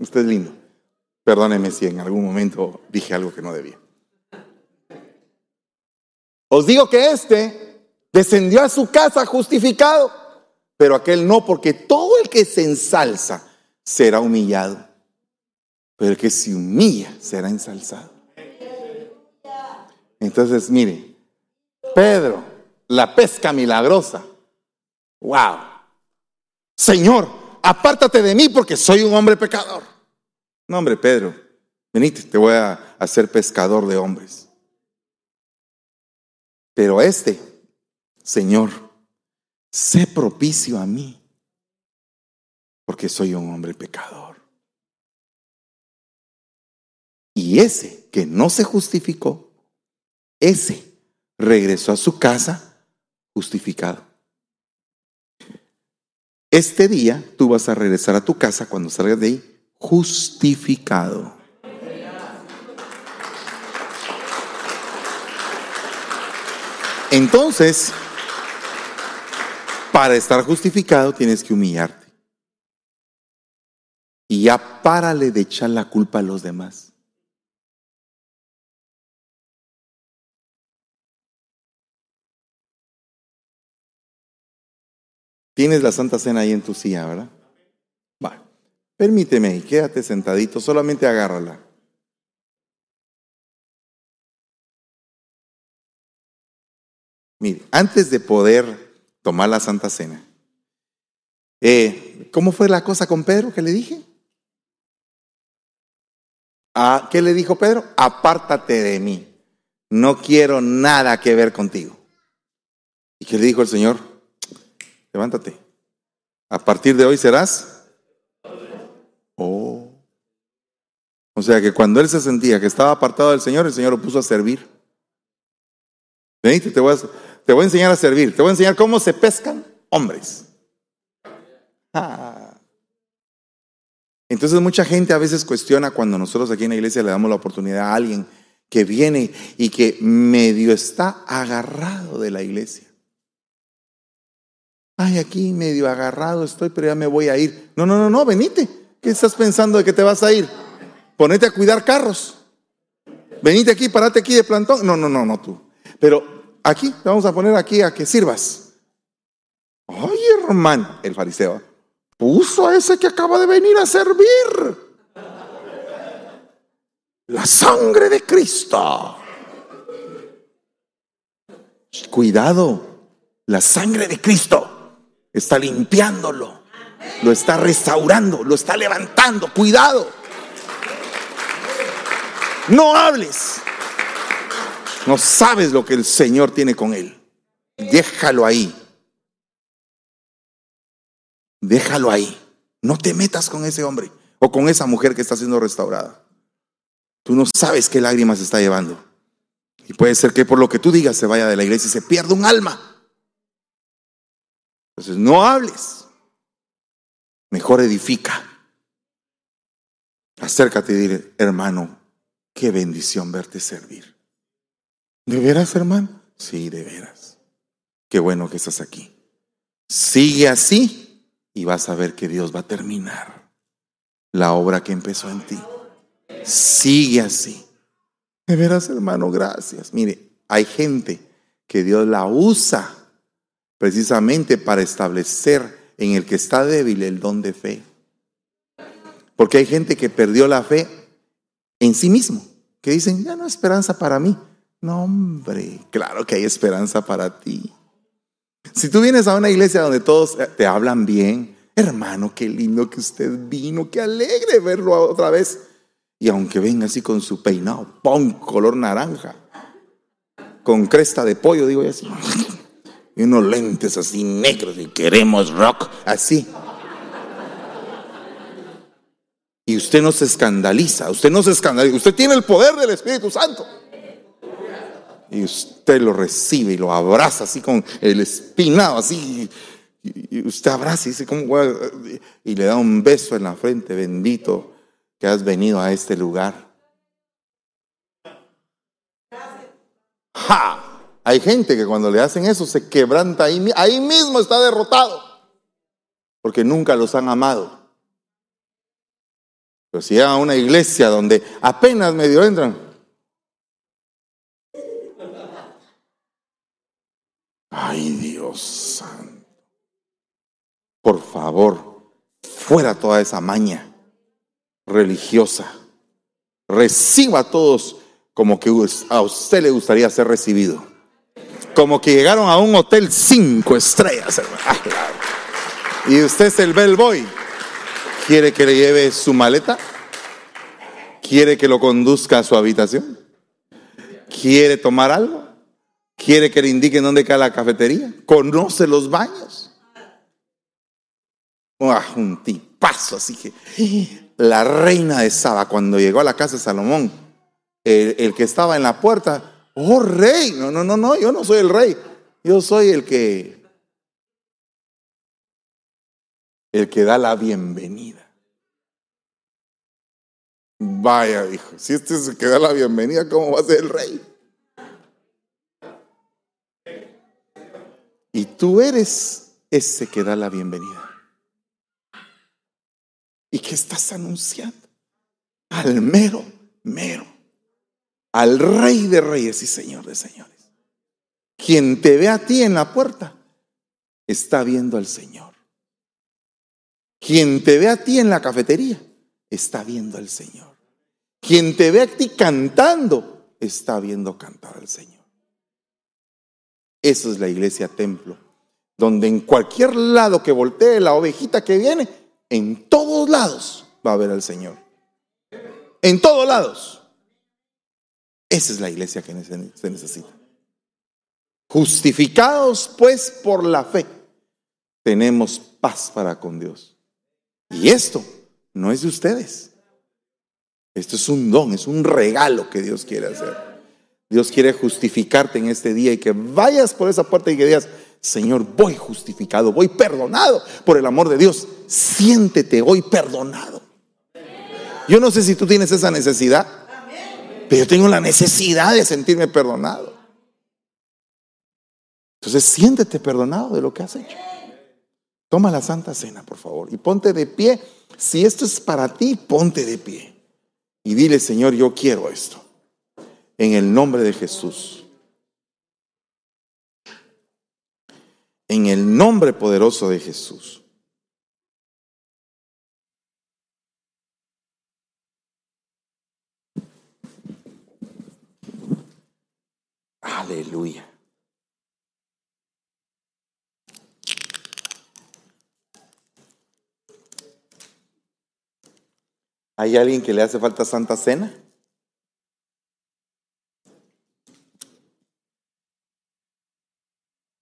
Usted es lindo. Perdóneme si en algún momento dije algo que no debía. Os digo que este descendió a su casa justificado, pero aquel no, porque todo el que se ensalza será humillado, pero el que se humilla será ensalzado. Entonces, mire, Pedro, la pesca milagrosa. Wow. Señor, apártate de mí porque soy un hombre pecador. No, hombre, Pedro, venite, te voy a hacer pescador de hombres. Pero este, Señor, sé propicio a mí, porque soy un hombre pecador. Y ese que no se justificó, ese regresó a su casa justificado. Este día tú vas a regresar a tu casa cuando salgas de ahí justificado. Entonces, para estar justificado tienes que humillarte. Y ya párale de echar la culpa a los demás. Tienes la Santa Cena ahí en tu silla, ¿verdad? Permíteme, quédate sentadito, solamente agárrala. Mire, antes de poder tomar la Santa Cena, eh, ¿cómo fue la cosa con Pedro que le dije? ¿A ¿Qué le dijo Pedro? Apártate de mí, no quiero nada que ver contigo. ¿Y qué le dijo el Señor? Levántate. A partir de hoy serás Oh. O sea que cuando él se sentía que estaba apartado del Señor, el Señor lo puso a servir. Venite, te voy a, te voy a enseñar a servir. Te voy a enseñar cómo se pescan hombres. Ah. Entonces mucha gente a veces cuestiona cuando nosotros aquí en la iglesia le damos la oportunidad a alguien que viene y que medio está agarrado de la iglesia. Ay, aquí medio agarrado estoy, pero ya me voy a ir. No, no, no, no, venite. ¿Qué estás pensando de que te vas a ir? Ponete a cuidar carros. Venite aquí, parate aquí de plantón. No, no, no, no tú. Pero aquí, te vamos a poner aquí a que sirvas. Ay, hermano, el fariseo puso a ese que acaba de venir a servir. La sangre de Cristo. Cuidado, la sangre de Cristo está limpiándolo lo está restaurando, lo está levantando. Cuidado. No hables. No sabes lo que el Señor tiene con él. Déjalo ahí. Déjalo ahí. No te metas con ese hombre o con esa mujer que está siendo restaurada. Tú no sabes qué lágrimas está llevando. Y puede ser que por lo que tú digas se vaya de la iglesia y se pierda un alma. Entonces no hables mejor edifica. Acércate y dile, hermano, qué bendición verte servir. ¿De veras, hermano? Sí, de veras. Qué bueno que estás aquí. Sigue así y vas a ver que Dios va a terminar la obra que empezó en ti. Sigue así. De veras, hermano, gracias. Mire, hay gente que Dios la usa precisamente para establecer en el que está débil el don de fe. Porque hay gente que perdió la fe en sí mismo, que dicen, ya no hay esperanza para mí. No, hombre, claro que hay esperanza para ti. Si tú vienes a una iglesia donde todos te hablan bien, hermano, qué lindo que usted vino, qué alegre verlo otra vez. Y aunque venga así con su peinado, pon color naranja, con cresta de pollo, digo así, y unos lentes así negros, y queremos rock, así. Y usted no se escandaliza, usted no se escandaliza, usted tiene el poder del Espíritu Santo. Y usted lo recibe y lo abraza así con el espinado, así. Y usted abraza y dice, ¿cómo Y le da un beso en la frente, bendito que has venido a este lugar. ¡Ja! Hay gente que cuando le hacen eso se quebranta ahí, ahí mismo está derrotado, porque nunca los han amado. Pero si a una iglesia donde apenas medio entran, ay Dios santo, por favor, fuera toda esa maña religiosa. Reciba a todos como que a usted le gustaría ser recibido. Como que llegaron a un hotel cinco estrellas, ah, Y usted es el bellboy. ¿Quiere que le lleve su maleta? ¿Quiere que lo conduzca a su habitación? ¿Quiere tomar algo? ¿Quiere que le indiquen dónde queda la cafetería? ¿Conoce los baños? Ah, un tipazo, así que la reina de Saba, cuando llegó a la casa de Salomón, el, que estaba en la puerta, oh rey, no, no, no, no, yo no soy el rey, yo soy el que, el que da la bienvenida. Vaya, dijo, si este es el que da la bienvenida, ¿cómo va a ser el rey? Y tú eres ese que da la bienvenida. ¿Y qué estás anunciando? Al mero, mero, al rey de reyes y señor de señores. Quien te ve a ti en la puerta, está viendo al Señor. Quien te ve a ti en la cafetería, está viendo al Señor. Quien te ve a ti cantando, está viendo cantar al Señor. Eso es la iglesia templo, donde en cualquier lado que voltee la ovejita que viene, en todos lados va a ver al Señor. En todos lados. Esa es la iglesia que se necesita. Justificados pues por la fe, tenemos paz para con Dios. Y esto no es de ustedes. Esto es un don, es un regalo que Dios quiere hacer. Dios quiere justificarte en este día y que vayas por esa puerta y que digas, Señor, voy justificado, voy perdonado por el amor de Dios. Siéntete hoy perdonado. Yo no sé si tú tienes esa necesidad, pero yo tengo la necesidad de sentirme perdonado. Entonces siéntete perdonado de lo que has hecho. Toma la Santa Cena, por favor, y ponte de pie. Si esto es para ti, ponte de pie. Y dile, Señor, yo quiero esto. En el nombre de Jesús. en el nombre poderoso de Jesús. Aleluya. ¿Hay alguien que le hace falta Santa Cena?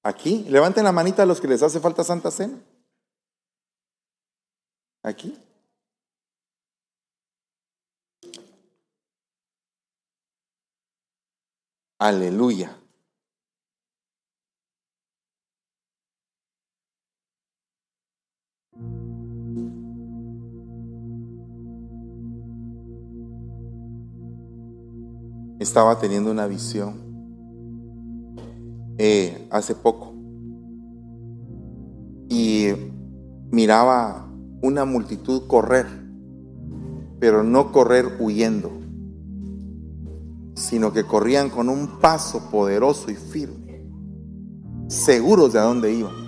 Aquí, levanten la manita a los que les hace falta Santa Cena. Aquí. Aleluya. Estaba teniendo una visión eh, hace poco y miraba una multitud correr, pero no correr huyendo, sino que corrían con un paso poderoso y firme, seguros de a dónde iban.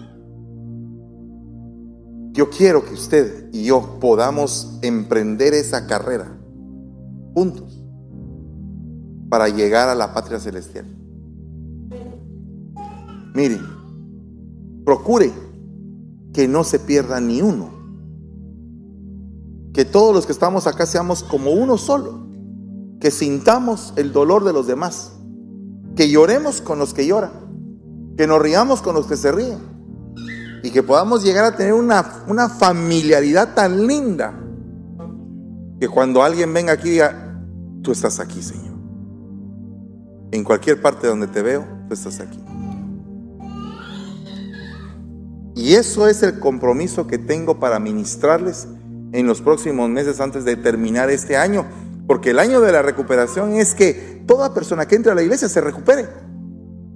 Yo quiero que usted y yo podamos emprender esa carrera juntos para llegar a la patria celestial. Mire, procure que no se pierda ni uno. Que todos los que estamos acá seamos como uno solo. Que sintamos el dolor de los demás. Que lloremos con los que lloran. Que nos riamos con los que se ríen. Y que podamos llegar a tener una, una familiaridad tan linda. Que cuando alguien venga aquí diga, tú estás aquí, Señor. En cualquier parte donde te veo, tú estás aquí. Y eso es el compromiso que tengo para ministrarles en los próximos meses antes de terminar este año. Porque el año de la recuperación es que toda persona que entre a la iglesia se recupere.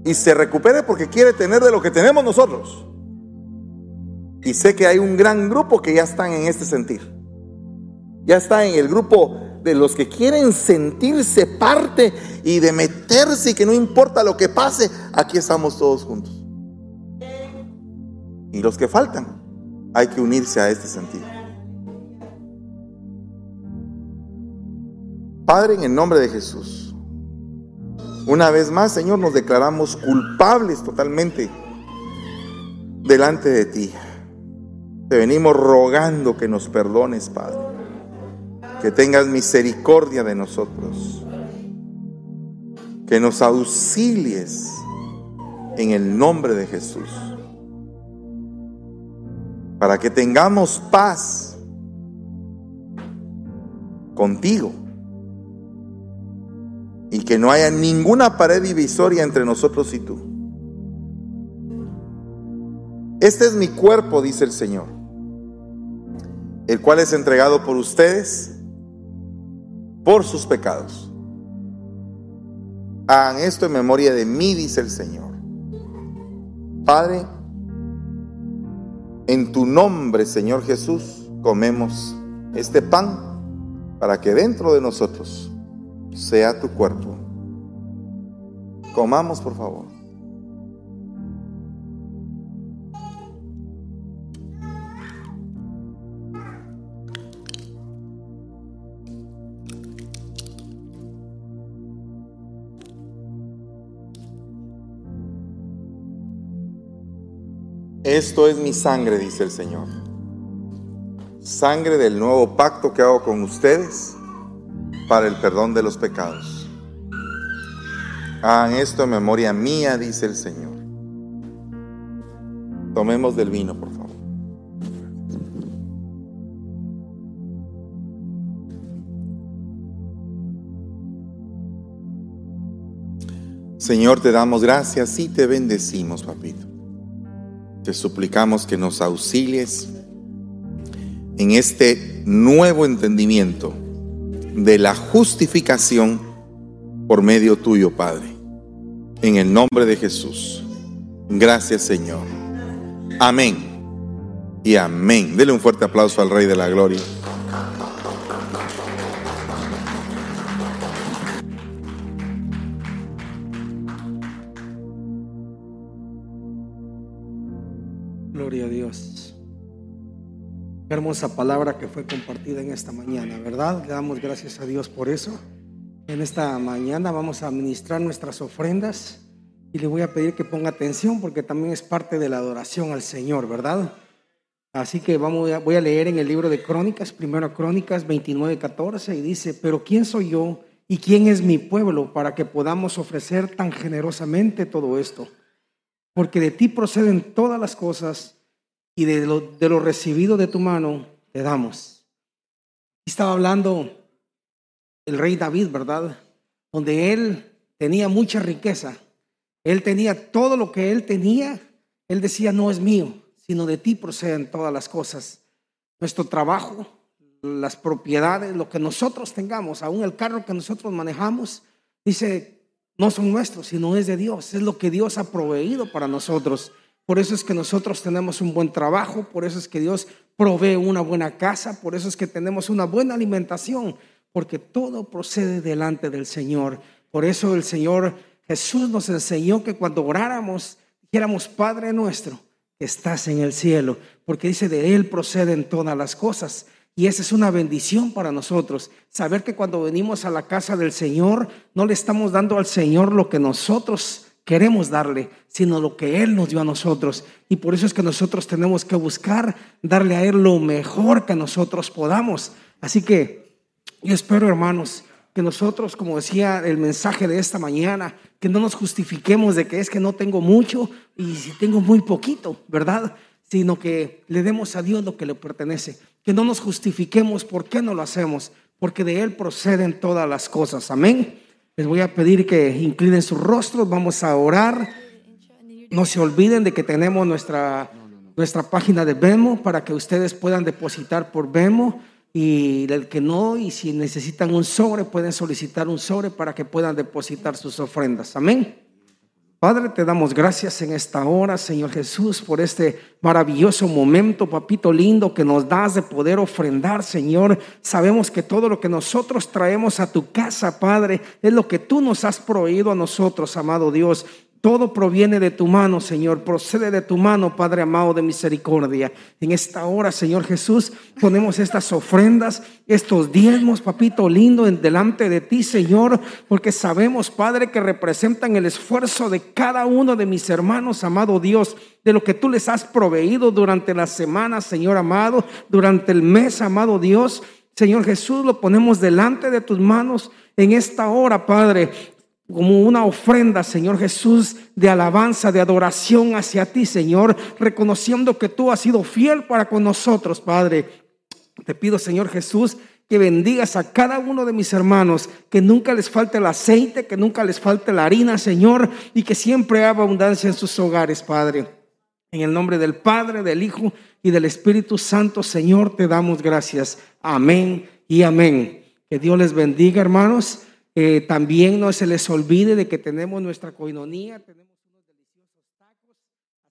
Y se recupere porque quiere tener de lo que tenemos nosotros. Y sé que hay un gran grupo que ya están en este sentir. Ya está en el grupo de los que quieren sentirse parte y de meterse y que no importa lo que pase, aquí estamos todos juntos. Y los que faltan, hay que unirse a este sentido. Padre, en el nombre de Jesús, una vez más, Señor, nos declaramos culpables totalmente delante de ti. Te venimos rogando que nos perdones, Padre. Que tengas misericordia de nosotros. Que nos auxilies en el nombre de Jesús para que tengamos paz contigo y que no haya ninguna pared divisoria entre nosotros y tú. Este es mi cuerpo, dice el Señor, el cual es entregado por ustedes por sus pecados. Hagan esto en memoria de mí, dice el Señor. Padre, en tu nombre, Señor Jesús, comemos este pan para que dentro de nosotros sea tu cuerpo. Comamos, por favor. Esto es mi sangre, dice el Señor. Sangre del nuevo pacto que hago con ustedes para el perdón de los pecados. Hagan esto en memoria mía, dice el Señor. Tomemos del vino, por favor. Señor, te damos gracias y te bendecimos, papito. Te suplicamos que nos auxilies en este nuevo entendimiento de la justificación por medio tuyo, Padre. En el nombre de Jesús. Gracias, Señor. Amén. Y amén. Dele un fuerte aplauso al Rey de la Gloria. Hermosa palabra que fue compartida en esta mañana, ¿verdad? Le damos gracias a Dios por eso. En esta mañana vamos a administrar nuestras ofrendas y le voy a pedir que ponga atención porque también es parte de la adoración al Señor, ¿verdad? Así que vamos, voy a leer en el libro de Crónicas, primero Crónicas 29, 14, y dice, pero ¿quién soy yo y quién es mi pueblo para que podamos ofrecer tan generosamente todo esto? Porque de ti proceden todas las cosas y de lo, de lo recibido de tu mano te damos. Estaba hablando el rey David, ¿verdad? Donde él tenía mucha riqueza. Él tenía todo lo que él tenía. Él decía, no es mío, sino de ti proceden todas las cosas. Nuestro trabajo, las propiedades, lo que nosotros tengamos, aún el carro que nosotros manejamos, dice, no son nuestros, sino es de Dios. Es lo que Dios ha proveído para nosotros. Por eso es que nosotros tenemos un buen trabajo, por eso es que Dios provee una buena casa, por eso es que tenemos una buena alimentación, porque todo procede delante del Señor. Por eso el Señor Jesús nos enseñó que cuando oráramos, dijéramos, Padre nuestro, que estás en el cielo, porque dice, de Él proceden todas las cosas. Y esa es una bendición para nosotros, saber que cuando venimos a la casa del Señor, no le estamos dando al Señor lo que nosotros queremos darle, sino lo que Él nos dio a nosotros. Y por eso es que nosotros tenemos que buscar darle a Él lo mejor que nosotros podamos. Así que yo espero, hermanos, que nosotros, como decía el mensaje de esta mañana, que no nos justifiquemos de que es que no tengo mucho y si tengo muy poquito, ¿verdad? Sino que le demos a Dios lo que le pertenece. Que no nos justifiquemos por qué no lo hacemos, porque de Él proceden todas las cosas. Amén. Les voy a pedir que inclinen sus rostros, vamos a orar. No se olviden de que tenemos nuestra, nuestra página de Vemo para que ustedes puedan depositar por Vemo y el que no, y si necesitan un sobre, pueden solicitar un sobre para que puedan depositar sus ofrendas. Amén. Padre, te damos gracias en esta hora, Señor Jesús, por este maravilloso momento, papito lindo, que nos das de poder ofrendar, Señor. Sabemos que todo lo que nosotros traemos a tu casa, Padre, es lo que tú nos has proveído a nosotros, amado Dios. Todo proviene de tu mano, Señor. Procede de tu mano, Padre amado de misericordia. En esta hora, Señor Jesús, ponemos estas ofrendas, estos diezmos, papito lindo, en delante de ti, Señor, porque sabemos, Padre, que representan el esfuerzo de cada uno de mis hermanos, amado Dios, de lo que tú les has proveído durante la semana, Señor amado, durante el mes, amado Dios. Señor Jesús, lo ponemos delante de tus manos en esta hora, Padre como una ofrenda, Señor Jesús, de alabanza, de adoración hacia ti, Señor, reconociendo que tú has sido fiel para con nosotros, Padre. Te pido, Señor Jesús, que bendigas a cada uno de mis hermanos, que nunca les falte el aceite, que nunca les falte la harina, Señor, y que siempre haya abundancia en sus hogares, Padre. En el nombre del Padre, del Hijo y del Espíritu Santo, Señor, te damos gracias. Amén y amén. Que Dios les bendiga, hermanos. Eh, también no se les olvide de que tenemos nuestra coinonía, tenemos unos deliciosos tacos.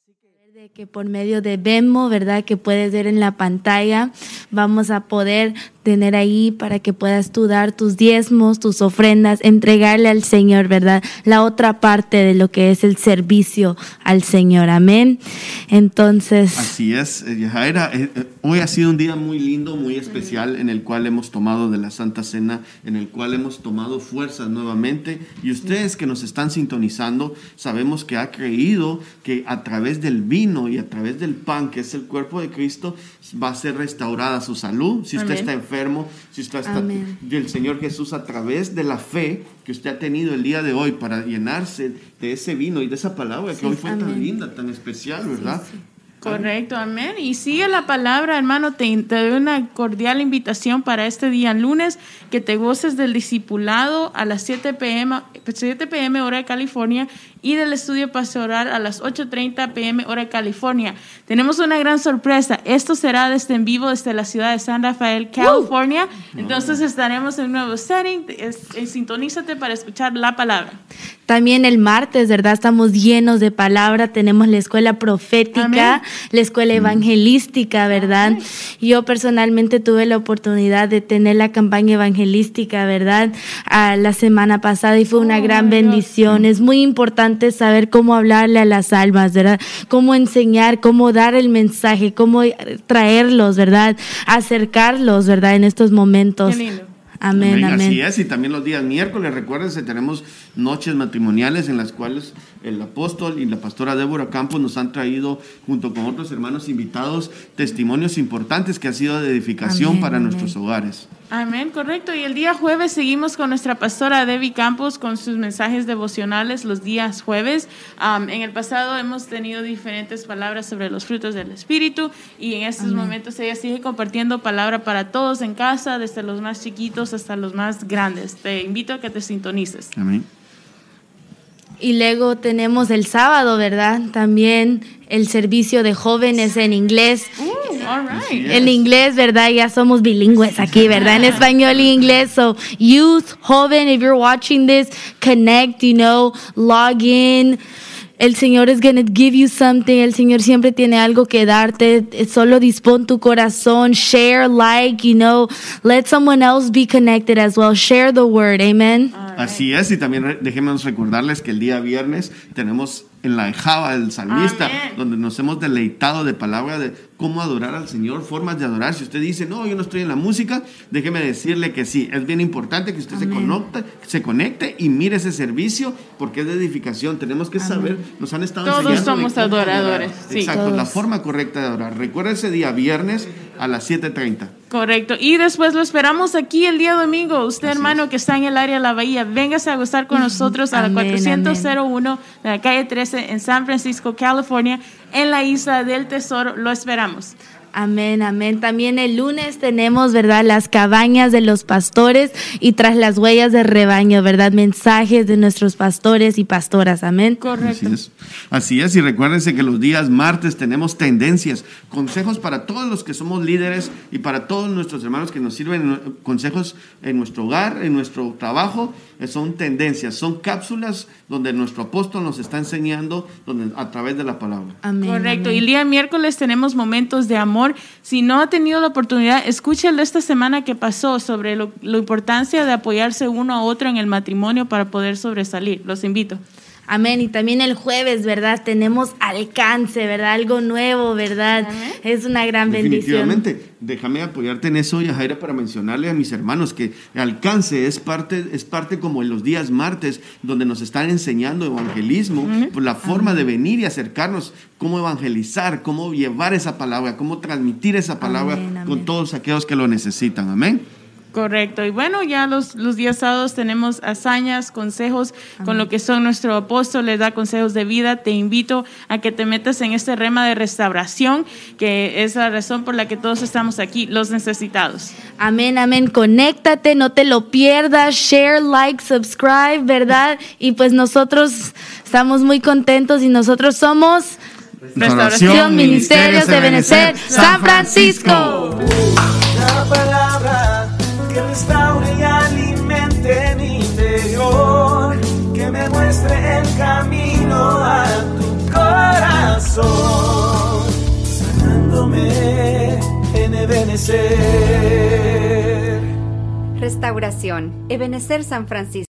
Así que... que por medio de Vemo, ¿verdad? Que puedes ver en la pantalla, vamos a poder tener ahí para que puedas tú dar tus diezmos, tus ofrendas, entregarle al Señor, ¿verdad? La otra parte de lo que es el servicio al Señor, amén. Entonces... Así es, eh, Yajaira, eh, eh, hoy ha sido un día muy lindo, muy especial, en el cual hemos tomado de la Santa Cena, en el cual hemos tomado fuerzas nuevamente, y ustedes que nos están sintonizando, sabemos que ha creído que a través del vino y a través del pan, que es el cuerpo de Cristo, va a ser restaurada su salud. Si usted está enfermo, si usted está, el Señor Jesús a través de la fe que usted ha tenido el día de hoy para llenarse de ese vino y de esa palabra que hoy fue tan linda, tan especial, ¿verdad? Correcto, amén. Y sigue la palabra, hermano. Te, te, doy una cordial invitación para este día lunes, que te goces del discipulado a las 7 pm, 7 pm hora de California y del estudio pastoral a las 8.30 pm hora de California. Tenemos una gran sorpresa. Esto será desde en vivo desde la ciudad de San Rafael, California. Entonces estaremos en un nuevo setting. sintonízate para escuchar la palabra. También el martes, ¿verdad? Estamos llenos de palabra. Tenemos la escuela profética, la escuela evangelística, ¿verdad? Yo personalmente tuve la oportunidad de tener la campaña evangelística, ¿verdad? A la semana pasada y fue una oh, gran bendición. Es muy importante saber cómo hablarle a las almas, ¿verdad? Cómo enseñar, cómo dar el mensaje, cómo traerlos, ¿verdad? Acercarlos, ¿verdad? En estos momentos. Amén, amén, Así es, y también los días miércoles, recuérdense, tenemos noches matrimoniales en las cuales el apóstol y la pastora Débora Campos nos han traído, junto con otros hermanos invitados, testimonios importantes que han sido de edificación para nuestros hogares. Amén, correcto. Y el día jueves seguimos con nuestra pastora Debbie Campos con sus mensajes devocionales los días jueves. en el pasado hemos tenido diferentes palabras sobre los frutos del Espíritu y en estos momentos ella sigue compartiendo palabra para todos en casa, desde los más chiquitos hasta los más grandes. Te invito a que te sintonices. Amén. Y luego tenemos el sábado, ¿verdad? También el servicio de jóvenes en inglés. En inglés, ¿verdad? Ya somos bilingües aquí, ¿verdad? En español y inglés. So, youth, joven, if you're watching this, connect, you know, log in. El Señor es to give you something. El Señor siempre tiene algo que darte. Solo dispón tu corazón. Share, like, you know. Let someone else be connected as well. Share the word. Amen. Así es, y también déjenme recordarles que el día viernes tenemos en la Ejaba del Salmista, Amén. donde nos hemos deleitado de palabra de cómo adorar al Señor, formas de adorar. Si usted dice, no, yo no estoy en la música, déjeme decirle que sí, es bien importante que usted se conecte, se conecte y mire ese servicio porque es de edificación. Tenemos que saber, nos han estado Todos enseñando somos adoradores, sí. Exacto, la forma correcta de adorar. Recuerda ese día viernes a las 7.30. Correcto. Y después lo esperamos aquí el día domingo. Usted, Así hermano, es. que está en el área de la Bahía, véngase a gozar con nosotros a la Amén, 401 de la calle 13 en San Francisco, California, en la isla del Tesoro. Lo esperamos. Amén, amén. También el lunes tenemos, ¿verdad? Las cabañas de los pastores y tras las huellas de rebaño, ¿verdad? Mensajes de nuestros pastores y pastoras. Amén. Correcto. Así es. Así es, y recuérdense que los días martes tenemos tendencias, consejos para todos los que somos líderes y para todos nuestros hermanos que nos sirven, eh, consejos en nuestro hogar, en nuestro trabajo, son tendencias, son cápsulas donde nuestro apóstol nos está enseñando donde, a través de la palabra. Amén. Correcto. amén. Y el día miércoles tenemos momentos de amor. Si no ha tenido la oportunidad, escúchelo esta semana que pasó sobre lo- la importancia de apoyarse uno a otro en el matrimonio para poder sobresalir. Los invito. Amén. Y también el jueves, ¿verdad? Tenemos alcance, ¿verdad? Algo nuevo, ¿verdad? Es una gran bendición. Definitivamente, déjame apoyarte en eso, Yajaira, para mencionarle a mis hermanos que alcance es parte, es parte como en los días martes, donde nos están enseñando evangelismo, por la forma de venir y acercarnos, cómo evangelizar, cómo llevar esa palabra, cómo transmitir esa palabra Amén, amén. con todos aquellos que lo necesitan. Amén. Correcto. Y bueno, ya los, los días sábados tenemos hazañas, consejos con lo que son nuestro apóstol, les da consejos de vida. Te invito a que te metas en este rema de restauración, que es la razón por la que todos estamos aquí, los necesitados. Amén, amén. Conéctate, no te lo pierdas. Share, like, subscribe, ¿verdad? Y pues nosotros estamos muy contentos y nosotros somos Restauración, Ministerios de Benecer, San Francisco. La palabra que restaure y alimente mi interior, que me muestre el camino a tu corazón, sanándome en Ebenecer. Restauración. Ebenecer San Francisco.